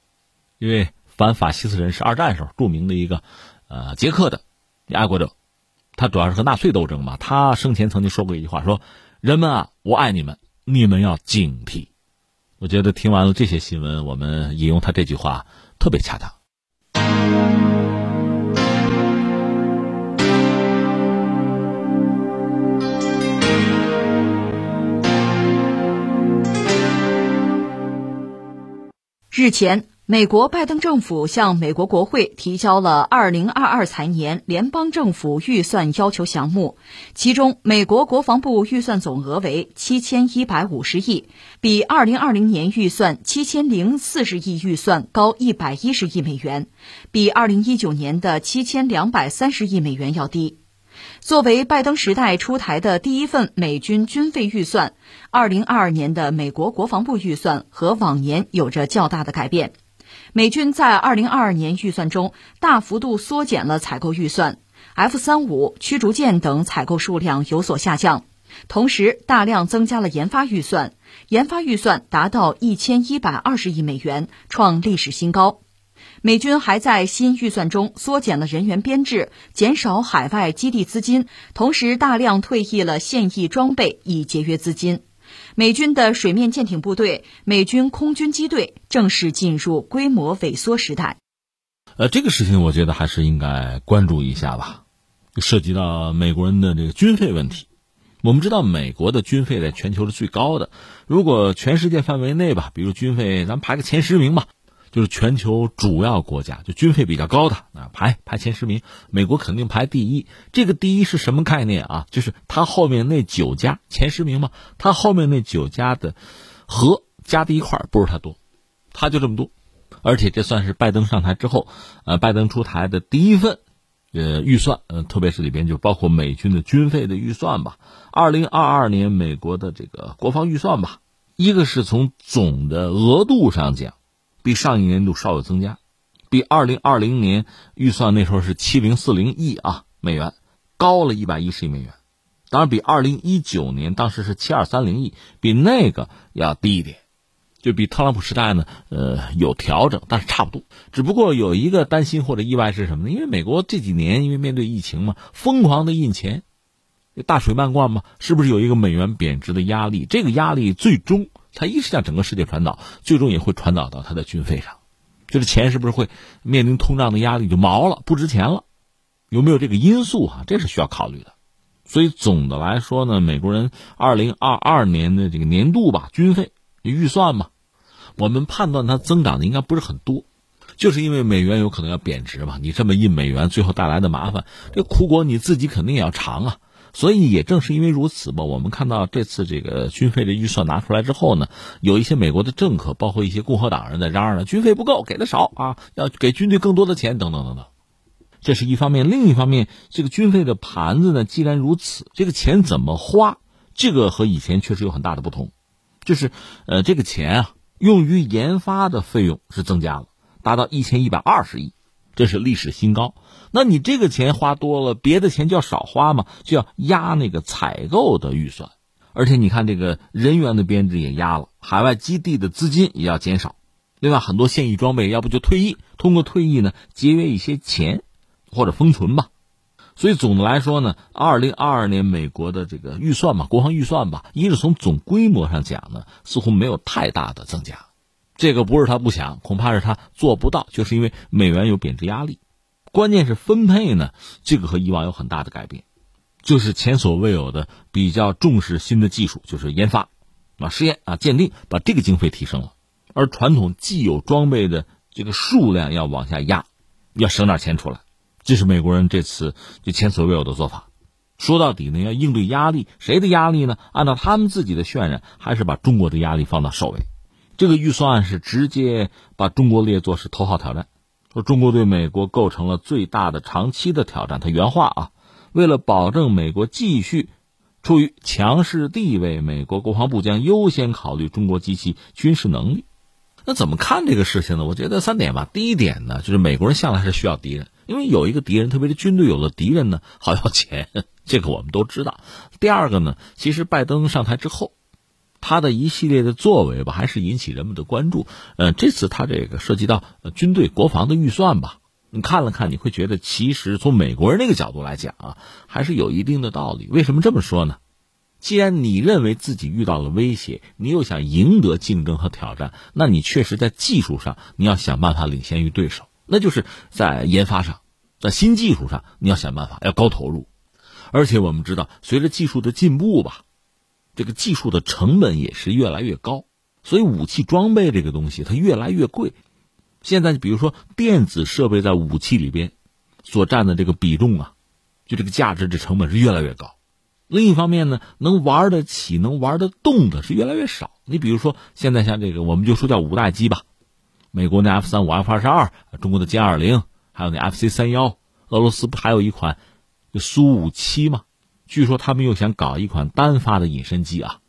一位反法西斯人，是二战时候著名的一个呃捷克的爱国者。他主要是和纳粹斗争嘛。他生前曾经说过一句话：说人们啊，我爱你们，你们要警惕。我觉得听完了这些新闻，我们引用他这句话特别恰当。日前，美国拜登政府向美国国会提交了二零二二财年联邦政府预算要求项目，其中美国国防部预算总额为七千一百五十亿，比二零二零年预算七千零四十亿预算高一百一十亿美元，比二零一九年的七千两百三十亿美元要低。作为拜登时代出台的第一份美军军费预算，二零二二年的美国国防部预算和往年有着较大的改变。美军在二零二二年预算中大幅度缩减了采购预算，F 三五驱逐舰等采购数量有所下降，同时大量增加了研发预算，研发预算达到一千一百二十亿美元，创历史新高。美军还在新预算中缩减了人员编制，减少海外基地资金，同时大量退役了现役装备，以节约资金。美军的水面舰艇部队、美军空军机队正式进入规模萎缩时代。呃，这个事情我觉得还是应该关注一下吧，涉及到美国人的这个军费问题。我们知道，美国的军费在全球是最高的。如果全世界范围内吧，比如军费，咱们排个前十名吧。就是全球主要国家就军费比较高的啊，排排前十名，美国肯定排第一。这个第一是什么概念啊？就是它后面那九家前十名嘛，它后面那九家的和加在一块不是它多，它就这么多。而且这算是拜登上台之后，呃，拜登出台的第一份呃预算，呃，特别是里边就包括美军的军费的预算吧。二零二二年美国的这个国防预算吧，一个是从总的额度上讲。比上一年度稍有增加，比二零二零年预算那时候是七零四零亿啊美元，高了一百一十亿美元。当然，比二零一九年当时是七二三零亿，比那个要低一点，就比特朗普时代呢，呃，有调整，但是差不多。只不过有一个担心或者意外是什么呢？因为美国这几年因为面对疫情嘛，疯狂的印钱，大水漫灌嘛，是不是有一个美元贬值的压力？这个压力最终。它一是向整个世界传导，最终也会传导到它的军费上，就是钱是不是会面临通胀的压力就毛了，不值钱了？有没有这个因素啊？这是需要考虑的。所以总的来说呢，美国人二零二二年的这个年度吧军费预算嘛，我们判断它增长的应该不是很多，就是因为美元有可能要贬值嘛。你这么印美元，最后带来的麻烦，这苦果你自己肯定也要尝啊。所以也正是因为如此吧，我们看到这次这个军费的预算拿出来之后呢，有一些美国的政客，包括一些共和党人在嚷嚷呢，军费不够，给的少啊，要给军队更多的钱，等等等等。这是一方面，另一方面，这个军费的盘子呢，既然如此，这个钱怎么花，这个和以前确实有很大的不同，就是呃，这个钱啊，用于研发的费用是增加了，达到一千一百二十亿。这是历史新高，那你这个钱花多了，别的钱就要少花嘛，就要压那个采购的预算，而且你看这个人员的编制也压了，海外基地的资金也要减少，另外，很多现役装备要不就退役，通过退役呢节约一些钱，或者封存吧。所以总的来说呢，二零二二年美国的这个预算嘛，国防预算吧，一是从总规模上讲呢，似乎没有太大的增加。这个不是他不想，恐怕是他做不到，就是因为美元有贬值压力。关键是分配呢，这个和以往有很大的改变，就是前所未有的比较重视新的技术，就是研发啊、实验啊、鉴定，把这个经费提升了。而传统既有装备的这个数量要往下压，要省点钱出来。这是美国人这次就前所未有的做法。说到底呢，要应对压力，谁的压力呢？按照他们自己的渲染，还是把中国的压力放到首位。这个预算是直接把中国列作是头号挑战，说中国对美国构成了最大的长期的挑战。他原话啊，为了保证美国继续处于强势地位，美国国防部将优先考虑中国及其军事能力。那怎么看这个事情呢？我觉得三点吧。第一点呢，就是美国人向来是需要敌人。因为有一个敌人，特别是军队有了敌人呢，好要钱，这个我们都知道。第二个呢，其实拜登上台之后，他的一系列的作为吧，还是引起人们的关注。呃，这次他这个涉及到军队国防的预算吧，你看了看，你会觉得其实从美国人那个角度来讲啊，还是有一定的道理。为什么这么说呢？既然你认为自己遇到了威胁，你又想赢得竞争和挑战，那你确实在技术上你要想办法领先于对手。那就是在研发上，在新技术上，你要想办法要高投入，而且我们知道，随着技术的进步吧，这个技术的成本也是越来越高，所以武器装备这个东西它越来越贵。现在比如说电子设备在武器里边所占的这个比重啊，就这个价值这成本是越来越高。另一方面呢，能玩得起、能玩得动的是越来越少。你比如说现在像这个，我们就说叫五代机吧。美国那 F 三五、F 二十二，中国的歼二零，还有那 FC 三幺，俄罗斯不还有一款苏五七吗？据说他们又想搞一款单发的隐身机啊。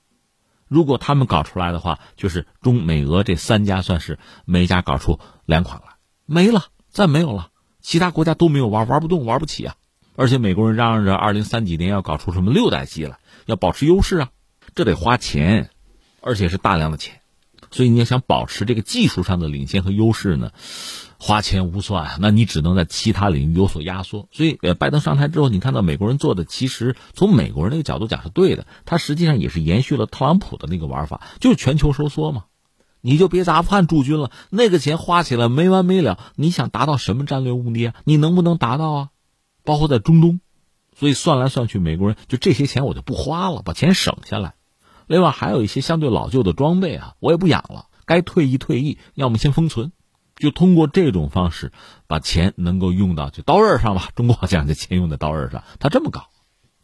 如果他们搞出来的话，就是中美俄这三家算是每家搞出两款来，没了，再没有了，其他国家都没有玩，玩不动，玩不起啊。而且美国人嚷嚷着二零三几年要搞出什么六代机了，要保持优势啊，这得花钱，而且是大量的钱。所以你要想保持这个技术上的领先和优势呢，花钱无算，那你只能在其他领域有所压缩。所以，呃，拜登上台之后，你看到美国人做的，其实从美国人那个角度讲是对的，他实际上也是延续了特朗普的那个玩法，就是全球收缩嘛。你就别在阿富汗驻军了，那个钱花起来没完没了。你想达到什么战略目的啊？你能不能达到啊？包括在中东，所以算来算去，美国人就这些钱我就不花了，把钱省下来。另外还有一些相对老旧的装备啊，我也不养了，该退役退役，要么先封存，就通过这种方式把钱能够用到就刀刃上吧。中国好像这钱用在刀刃上，他这么搞。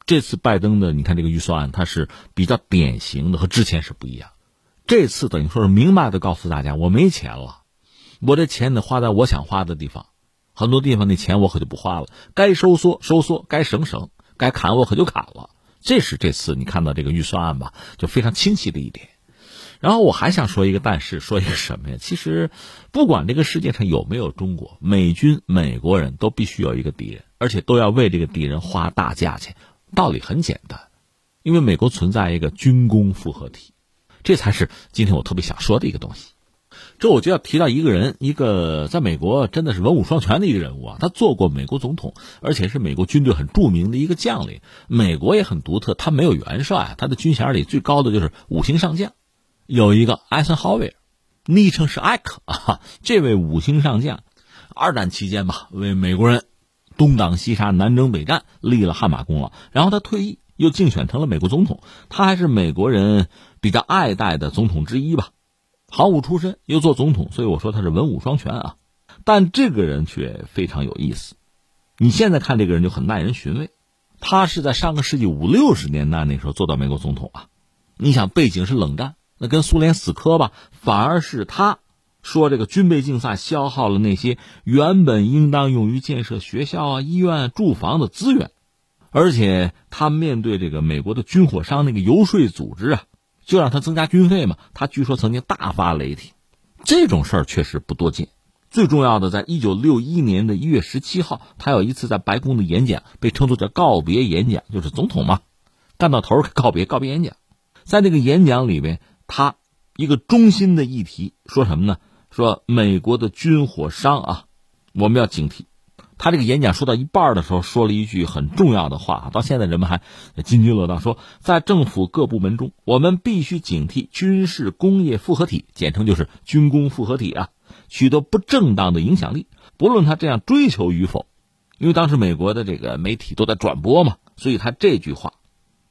这次拜登的你看这个预算案，它是比较典型的，和之前是不一样。这次等于说是明白的告诉大家，我没钱了，我这钱得花在我想花的地方，很多地方那钱我可就不花了，该收缩收缩，该省省，该砍我可就砍了。这是这次你看到这个预算案吧，就非常清晰的一点。然后我还想说一个，但是说一个什么呀？其实，不管这个世界上有没有中国，美军、美国人都必须有一个敌人，而且都要为这个敌人花大价钱。道理很简单，因为美国存在一个军工复合体，这才是今天我特别想说的一个东西。这我就要提到一个人，一个在美国真的是文武双全的一个人物啊！他做过美国总统，而且是美国军队很著名的一个将领。美国也很独特，他没有元帅，他的军衔里最高的就是五星上将，有一个艾森豪威尔，昵称是艾克啊。这位五星上将，二战期间吧，为美国人东挡西杀、南征北战立了汗马功劳。然后他退役，又竞选成了美国总统，他还是美国人比较爱戴的总统之一吧。毫无出身，又做总统，所以我说他是文武双全啊。但这个人却非常有意思。你现在看这个人就很耐人寻味。他是在上个世纪五六十年代那时候做到美国总统啊。你想背景是冷战，跟苏联死磕吧，反而是他说这个军备竞赛消耗了那些原本应当用于建设学校啊、医院、住房的资源，而且他面对这个美国的军火商那个游说组织啊。就让他增加军费嘛？他据说曾经大发雷霆，这种事儿确实不多见。最重要的，在一九六一年的一月十七号，他有一次在白宫的演讲，被称作叫告别演讲，就是总统嘛，干到头告别告别演讲。在那个演讲里边，他一个中心的议题说什么呢？说美国的军火商啊，我们要警惕。他这个演讲说到一半的时候，说了一句很重要的话，到现在人们还津津乐道。说在政府各部门中，我们必须警惕军事工业复合体，简称就是军工复合体啊，取得不正当的影响力，不论他这样追求与否。因为当时美国的这个媒体都在转播嘛，所以他这句话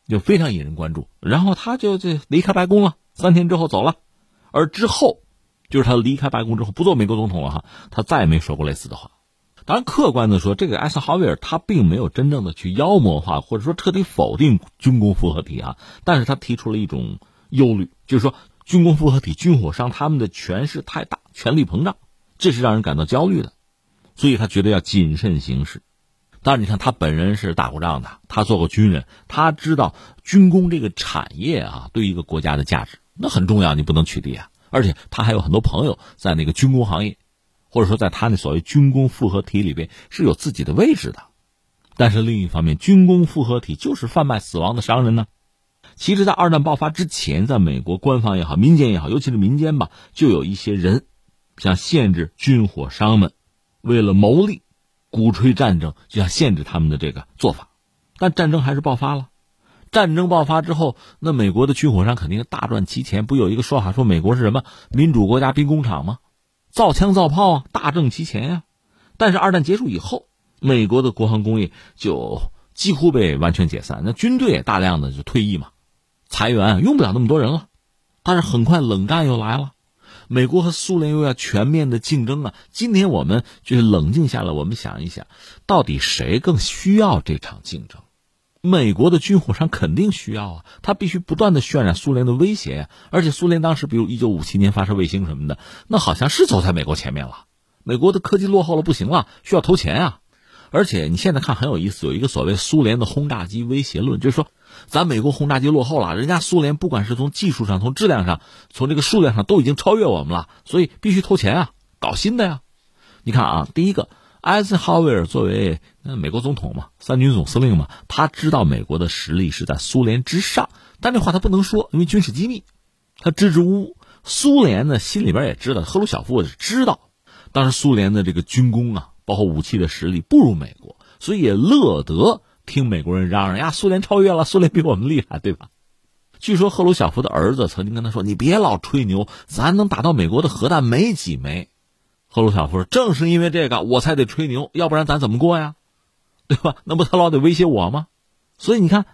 就非常引人关注。然后他就这离开白宫了，三天之后走了。而之后，就是他离开白宫之后不做美国总统了哈，他再也没说过类似的话。当然，客观的说，这个艾森豪威尔他并没有真正的去妖魔化或者说彻底否定军工复合体啊，但是他提出了一种忧虑，就是说军工复合体军火商他们的权势太大，权力膨胀，这是让人感到焦虑的，所以他觉得要谨慎行事。当然，你看他本人是打过仗的，他做过军人，他知道军工这个产业啊，对一个国家的价值那很重要，你不能取缔啊。而且他还有很多朋友在那个军工行业。或者说，在他那所谓军工复合体里边是有自己的位置的，但是另一方面，军工复合体就是贩卖死亡的商人呢。其实，在二战爆发之前，在美国官方也好，民间也好，尤其是民间吧，就有一些人想限制军火商们为了牟利，鼓吹战争，就想限制他们的这个做法。但战争还是爆发了。战争爆发之后，那美国的军火商肯定大赚其钱。不有一个说法说美国是什么民主国家兵工厂吗？造枪造炮啊，大挣其钱呀！但是二战结束以后，美国的国防工业就几乎被完全解散，那军队也大量的就退役嘛，裁员用不了那么多人了。但是很快冷战又来了，美国和苏联又要全面的竞争啊！今天我们就是冷静下来，我们想一想，到底谁更需要这场竞争？美国的军火商肯定需要啊，他必须不断的渲染苏联的威胁呀。而且苏联当时，比如一九五七年发射卫星什么的，那好像是走在美国前面了。美国的科技落后了不行了，需要投钱啊。而且你现在看很有意思，有一个所谓苏联的轰炸机威胁论，就是说，咱美国轰炸机落后了，人家苏联不管是从技术上、从质量上、从这个数量上都已经超越我们了，所以必须投钱啊，搞新的呀。你看啊，第一个。艾森豪威尔作为美国总统嘛，三军总司令嘛，他知道美国的实力是在苏联之上，但这话他不能说，因为军事机密，他支支吾吾。苏联呢，心里边也知道，赫鲁晓夫是知道，当时苏联的这个军工啊，包括武器的实力不如美国，所以也乐得听美国人嚷嚷呀，苏联超越了，苏联比我们厉害，对吧？据说赫鲁晓夫的儿子曾经跟他说：“你别老吹牛，咱能打到美国的核弹没几枚。”赫鲁晓夫说：“正是因为这个，我才得吹牛，要不然咱怎么过呀？对吧？那不他老得威胁我吗？所以你看，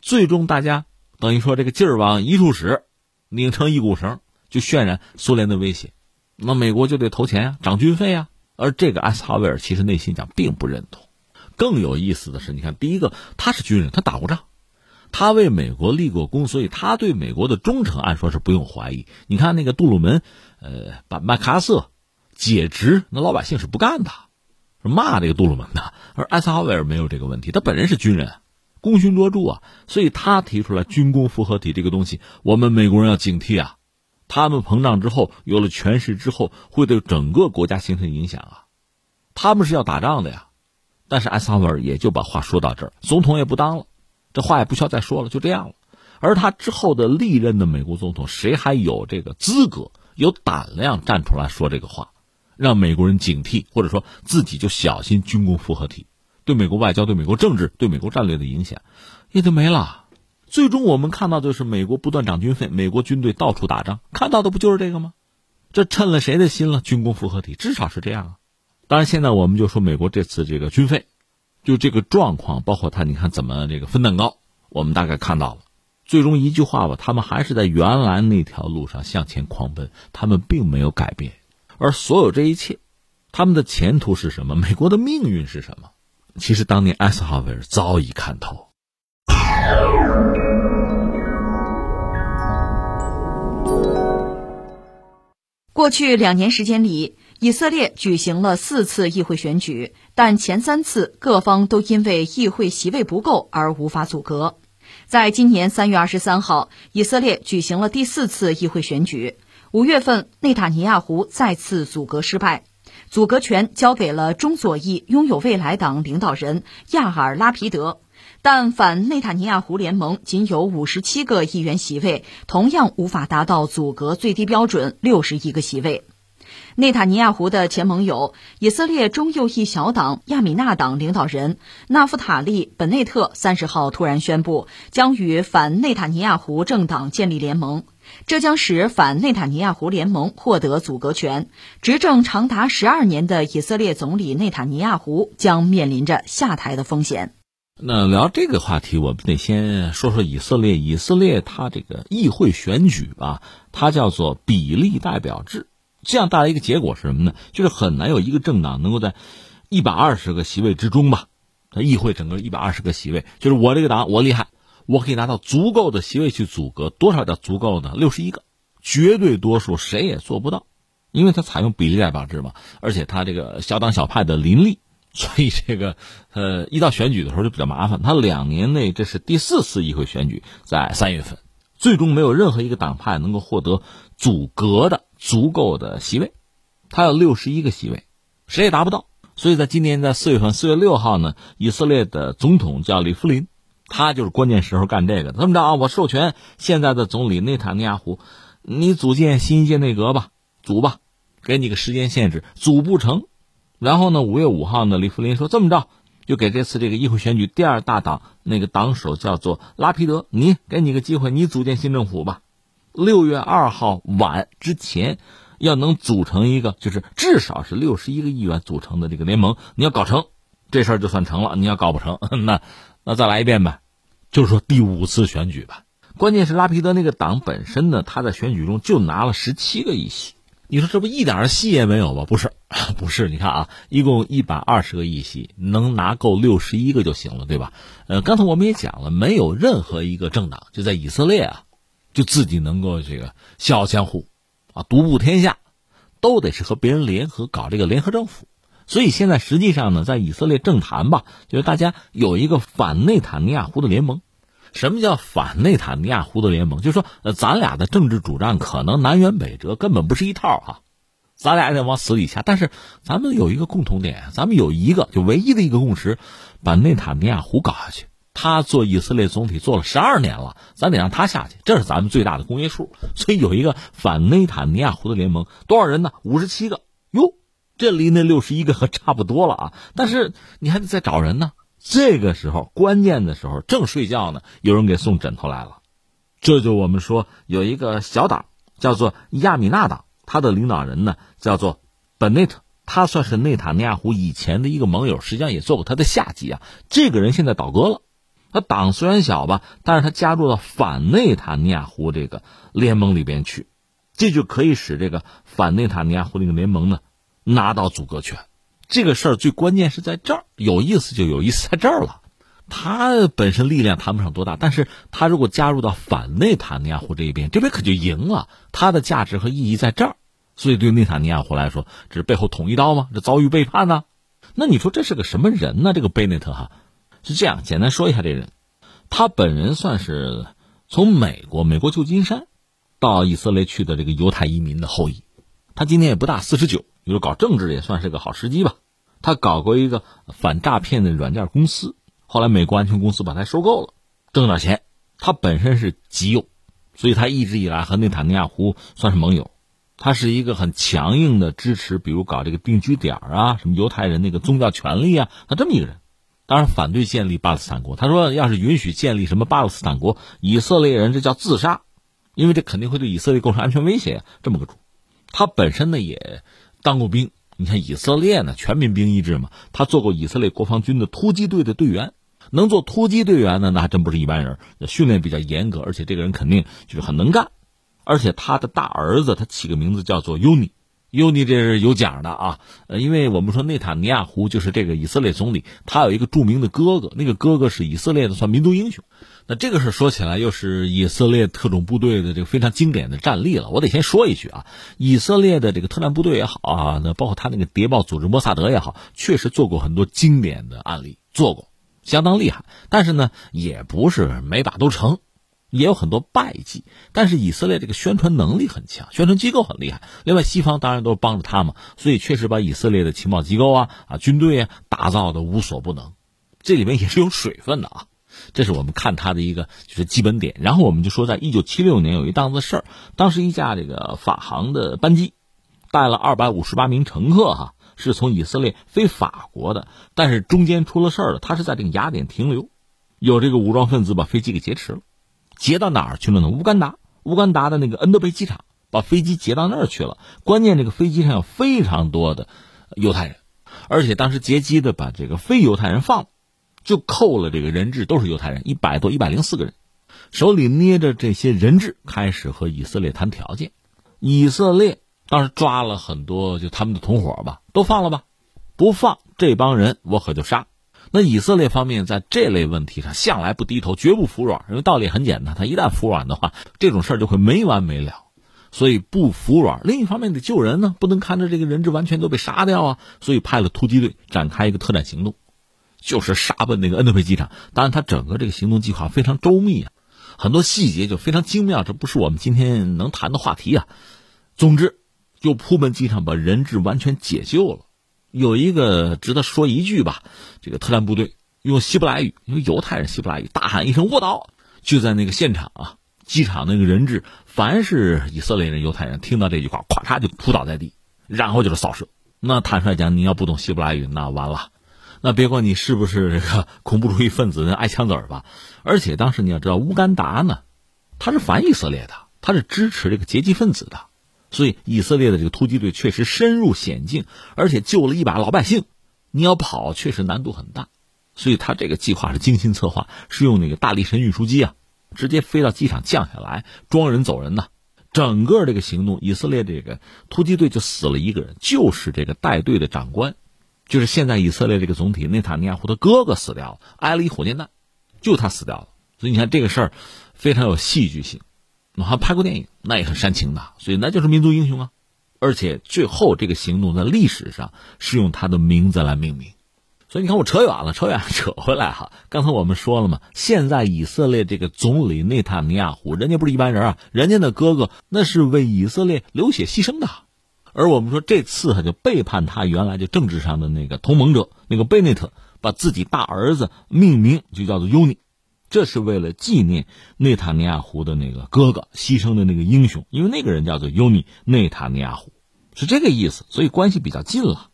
最终大家等于说这个劲儿往一处使，拧成一股绳，就渲染苏联的威胁。那美国就得投钱啊，涨军费啊。而这个艾斯哈维尔其实内心讲并不认同。更有意思的是，你看，第一个他是军人，他打过仗，他为美国立过功，所以他对美国的忠诚按说是不用怀疑。你看那个杜鲁门，呃，把麦克阿瑟。”解职，那老百姓是不干的，骂这个杜鲁门的。而艾森豪威尔没有这个问题，他本人是军人，功勋卓著啊，所以他提出来军工复合体这个东西，我们美国人要警惕啊。他们膨胀之后，有了权势之后，会对整个国家形成影响啊。他们是要打仗的呀，但是艾森豪威尔也就把话说到这儿，总统也不当了，这话也不需要再说了，就这样了。而他之后的历任的美国总统，谁还有这个资格、有胆量站出来说这个话？让美国人警惕，或者说自己就小心军工复合体对美国外交、对美国政治、对美国战略的影响，也就没了。最终我们看到的是美国不断涨军费，美国军队到处打仗，看到的不就是这个吗？这趁了谁的心了？军工复合体至少是这样啊。当然，现在我们就说美国这次这个军费，就这个状况，包括他你看怎么这个分蛋糕，我们大概看到了。最终一句话吧，他们还是在原来那条路上向前狂奔，他们并没有改变。而所有这一切，他们的前途是什么？美国的命运是什么？其实当年艾森豪威尔早已看透。过去两年时间里，以色列举行了四次议会选举，但前三次各方都因为议会席位不够而无法阻隔。在今年三月二十三号，以色列举行了第四次议会选举。五月份，内塔尼亚胡再次阻隔失败，阻隔权交给了中左翼拥有未来党领导人亚尔拉皮德，但反内塔尼亚胡联盟仅有五十七个议员席位，同样无法达到阻隔最低标准六十一个席位。内塔尼亚胡的前盟友、以色列中右翼小党亚米纳党领导人纳夫塔利·本内特三十号突然宣布，将与反内塔尼亚胡政党建立联盟，这将使反内塔尼亚胡联盟获得阻隔权。执政长达十二年的以色列总理内塔尼亚胡将面临着下台的风险。那聊这个话题，我们得先说说以色列。以色列它这个议会选举吧，它叫做比例代表制，这样带来一个结果是什么呢？就是很难有一个政党能够在一百二十个席位之中吧，它议会整个一百二十个席位，就是我这个党我厉害，我可以拿到足够的席位去阻隔，多少叫足够呢？六十一个，绝对多数谁也做不到，因为它采用比例代表制嘛，而且它这个小党小派的林立。所以这个，呃，一到选举的时候就比较麻烦。他两年内这是第四次议会选举，在三月份，最终没有任何一个党派能够获得阻隔的足够的席位。他有六十一个席位，谁也达不到。所以在今年在四月份，四月六号呢，以色列的总统叫里夫林，他就是关键时候干这个。这么着啊？我授权现在的总理内塔尼亚胡，你组建新一届内阁吧，组吧，给你个时间限制，组不成。然后呢？五月五号呢？李福林说：“这么着，就给这次这个议会选举第二大党那个党首叫做拉皮德，你给你个机会，你组建新政府吧。六月二号晚之前，要能组成一个，就是至少是六十一个议员组成的这个联盟，你要搞成，这事儿就算成了。你要搞不成，那那再来一遍呗，就是说第五次选举吧。关键是拉皮德那个党本身呢，他在选举中就拿了十七个议席。”你说这不一点戏也没有吗？不是，不是。你看啊，一共一百二十个议席，能拿够六十一个就行了，对吧？呃，刚才我们也讲了，没有任何一个政党就在以色列啊，就自己能够这个笑傲江湖，啊，独步天下，都得是和别人联合搞这个联合政府。所以现在实际上呢，在以色列政坛吧，就是大家有一个反内塔尼亚胡的联盟。什么叫反内塔尼亚胡的联盟？就是说，呃，咱俩的政治主张可能南辕北辙，根本不是一套哈。咱俩也得往死里掐，但是咱们有一个共同点，咱们有一个就唯一的一个共识，把内塔尼亚胡搞下去。他做以色列总体做了十二年了，咱得让他下去，这是咱们最大的公约数。所以有一个反内塔尼亚胡的联盟，多少人呢？五十七个哟，这离那六十一个可差不多了啊。但是你还得再找人呢。这个时候，关键的时候，正睡觉呢，有人给送枕头来了。这就我们说有一个小党叫做亚米纳党，他的领导人呢叫做本内特，他算是内塔尼亚胡以前的一个盟友，实际上也做过他的下级啊。这个人现在倒戈了，他党虽然小吧，但是他加入到反内塔尼亚胡这个联盟里边去，这就可以使这个反内塔尼亚胡这个联盟呢拿到阻隔权。这个事儿最关键是在这儿，有意思就有意思在这儿了。他本身力量谈不上多大，但是他如果加入到反内塔尼亚胡这一边，这边可就赢了。他的价值和意义在这儿，所以对内塔尼亚胡来说，这是背后捅一刀吗？这遭遇背叛呢？那你说这是个什么人呢？这个贝内特哈，是这样，简单说一下这人，他本人算是从美国美国旧金山到以色列去的这个犹太移民的后裔。他今年也不大，四十九，比如搞政治也算是个好时机吧。他搞过一个反诈骗的软件公司，后来美国安全公司把他收购了，挣点钱。他本身是极右，所以他一直以来和内塔尼亚胡算是盟友。他是一个很强硬的支持，比如搞这个定居点啊，什么犹太人那个宗教权利啊，他这么一个人。当然反对建立巴勒斯坦国，他说要是允许建立什么巴勒斯坦国，以色列人这叫自杀，因为这肯定会对以色列构成安全威胁。这么个主，他本身呢也当过兵。你看以色列呢，全民兵役制嘛，他做过以色列国防军的突击队的队员，能做突击队员呢，那还真不是一般人。训练比较严格，而且这个人肯定就是很能干。而且他的大儿子，他起个名字叫做尤尼，尤尼这是有奖的啊。呃，因为我们说内塔尼亚胡就是这个以色列总理，他有一个著名的哥哥，那个哥哥是以色列的算民族英雄。那这个事说起来又是以色列特种部队的这个非常经典的战例了。我得先说一句啊，以色列的这个特战部队也好啊，那包括他那个谍报组织摩萨德也好，确实做过很多经典的案例，做过相当厉害。但是呢，也不是每把都成，也有很多败绩。但是以色列这个宣传能力很强，宣传机构很厉害。另外，西方当然都是帮着他嘛，所以确实把以色列的情报机构啊啊军队啊打造的无所不能。这里面也是有水分的啊。这是我们看他的一个就是基本点，然后我们就说，在一九七六年有一档子事儿，当时一架这个法航的班机带了二百五十八名乘客，哈，是从以色列飞法国的，但是中间出了事儿了，他是在这个雅典停留，有这个武装分子把飞机给劫持了，劫到哪儿去了呢？乌干达，乌干达的那个恩德贝机场，把飞机劫到那儿去了。关键这个飞机上有非常多的犹太人，而且当时劫机的把这个非犹太人放了，就扣了这个人质，都是犹太人，一百多，一百零四个人。手里捏着这些人质，开始和以色列谈条件。以色列当时抓了很多，就他们的同伙吧，都放了吧，不放这帮人，我可就杀。那以色列方面在这类问题上向来不低头，绝不服软，因为道理很简单，他一旦服软的话，这种事儿就会没完没了。所以不服软。另一方面得救人呢，不能看着这个人质完全都被杀掉啊。所以派了突击队展开一个特战行动，就是杀奔那个恩德贝机场。当然，他整个这个行动计划非常周密啊。很多细节就非常精妙，这不是我们今天能谈的话题啊。总之，就扑奔机场把人质完全解救了。有一个值得说一句吧，这个特战部队用希伯来语，因为犹太人希伯来语，大喊一声“卧倒”，就在那个现场啊，机场那个人质，凡是以色列人、犹太人听到这句话，咵嚓就扑倒在地，然后就是扫射。那坦率讲，你要不懂希伯来语，那完了。那别管你是不是这个 恐怖主义分子、爱枪子儿吧，而且当时你要知道，乌干达呢，他是反以色列的，他是支持这个劫机分子的，所以以色列的这个突击队确实深入险境，而且救了一把老百姓。你要跑，确实难度很大，所以他这个计划是精心策划，是用那个大力神运输机啊，直接飞到机场降下来装人走人呐。整个这个行动，以色列这个突击队就死了一个人，就是这个带队的长官。就是现在以色列这个总体内塔尼亚胡的哥哥死掉了，挨了一火箭弹，就他死掉了。所以你看这个事儿非常有戏剧性，我还拍过电影，那也很煽情的。所以那就是民族英雄啊！而且最后这个行动在历史上是用他的名字来命名。所以你看我扯远了，扯远了 扯回来哈。刚才我们说了嘛，现在以色列这个总理内塔尼亚胡，人家不是一般人啊，人家的哥哥那是为以色列流血牺牲的。而我们说这次他就背叛他原来就政治上的那个同盟者，那个贝内特把自己大儿子命名就叫做尤尼，这是为了纪念内塔尼亚胡的那个哥哥牺牲的那个英雄，因为那个人叫做尤尼内塔尼亚胡，是这个意思，所以关系比较近了。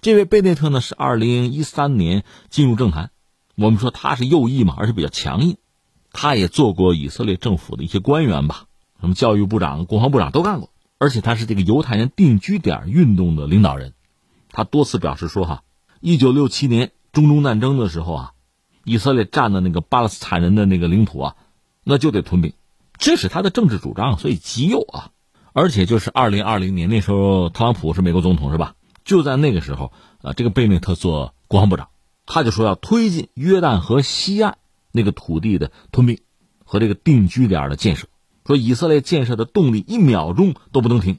这位贝内特呢是二零一三年进入政坛，我们说他是右翼嘛，而且比较强硬，他也做过以色列政府的一些官员吧，什么教育部长、国防部长都干过。而且他是这个犹太人定居点运动的领导人，他多次表示说：“哈，一九六七年中东战争的时候啊，以色列占的那个巴勒斯坦人的那个领土啊，那就得吞并，这是他的政治主张，所以极右啊。而且就是二零二零年那时候，特朗普是美国总统是吧？就在那个时候啊，这个贝内特做国防部长，他就说要推进约旦河西岸那个土地的吞并和这个定居点的建设。”说以色列建设的动力一秒钟都不能停，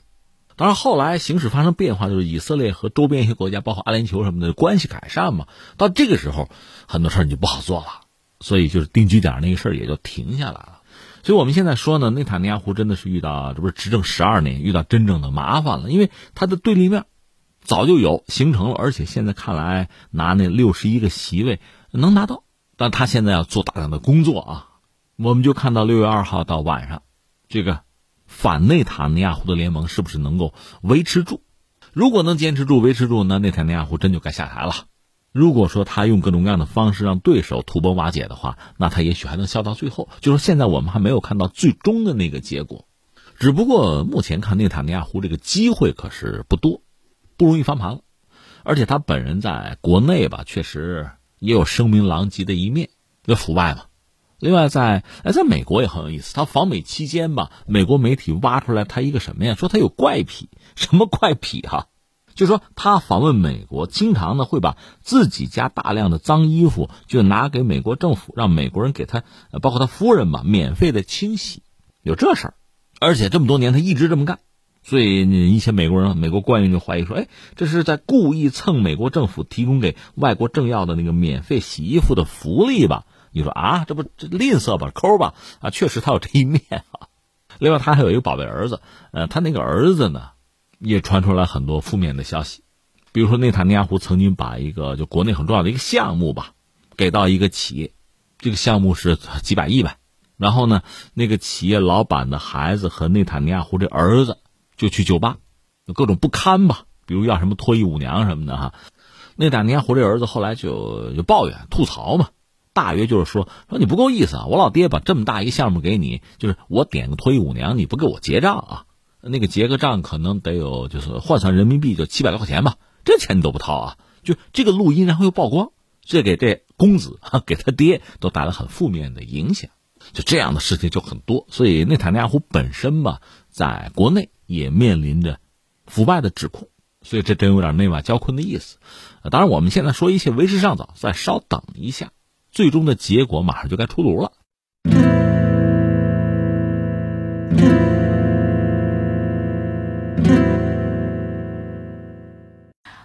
当然后来形势发生变化，就是以色列和周边一些国家，包括阿联酋什么的关系改善嘛。到这个时候，很多事儿你就不好做了，所以就是定居点那个事儿也就停下来了。所以我们现在说呢，内塔尼亚胡真的是遇到这不是执政十二年，遇到真正的麻烦了，因为他的对立面早就有形成了，而且现在看来拿那六十一个席位能拿到，但他现在要做大量的工作啊。我们就看到六月二号到晚上。这个反内塔尼亚胡的联盟是不是能够维持住？如果能坚持住、维持住，那内塔尼亚胡真就该下台了。如果说他用各种各样的方式让对手土崩瓦解的话，那他也许还能笑到最后。就说现在我们还没有看到最终的那个结果，只不过目前看内塔尼亚胡这个机会可是不多，不容易翻盘了。而且他本人在国内吧，确实也有声名狼藉的一面，有腐败嘛。另外，在哎，在美国也很有意思。他访美期间吧，美国媒体挖出来他一个什么呀？说他有怪癖，什么怪癖哈？就说他访问美国，经常呢会把自己家大量的脏衣服就拿给美国政府，让美国人给他，包括他夫人吧，免费的清洗，有这事儿。而且这么多年他一直这么干，所以一些美国人、美国官员就怀疑说，哎，这是在故意蹭美国政府提供给外国政要的那个免费洗衣服的福利吧？你说啊，这不这吝啬吧，抠吧啊，确实他有这一面啊。另外，他还有一个宝贝儿子，呃，他那个儿子呢，也传出来很多负面的消息，比如说内塔尼亚胡曾经把一个就国内很重要的一个项目吧，给到一个企业，这个项目是几百亿吧，然后呢，那个企业老板的孩子和内塔尼亚胡这儿子就去酒吧，各种不堪吧，比如要什么脱衣舞娘什么的哈。内塔尼亚胡这儿子后来就就抱怨吐槽嘛，大约就是说说你不够意思啊，我老爹把这么大一个项目给你，就是我点个脱衣舞娘，你不给我结账啊？那个结个账可能得有，就是换算人民币就七百多块钱吧，这钱你都不掏啊？就这个录音然后又曝光，这给这公子给他爹都带来很负面的影响，就这样的事情就很多，所以内塔尼亚胡本身吧，在国内也面临着腐败的指控。所以这真有点内外交困的意思，当然我们现在说一切为时尚早，再稍等一下，最终的结果马上就该出炉了。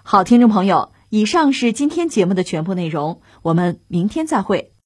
好，听众朋友，以上是今天节目的全部内容，我们明天再会。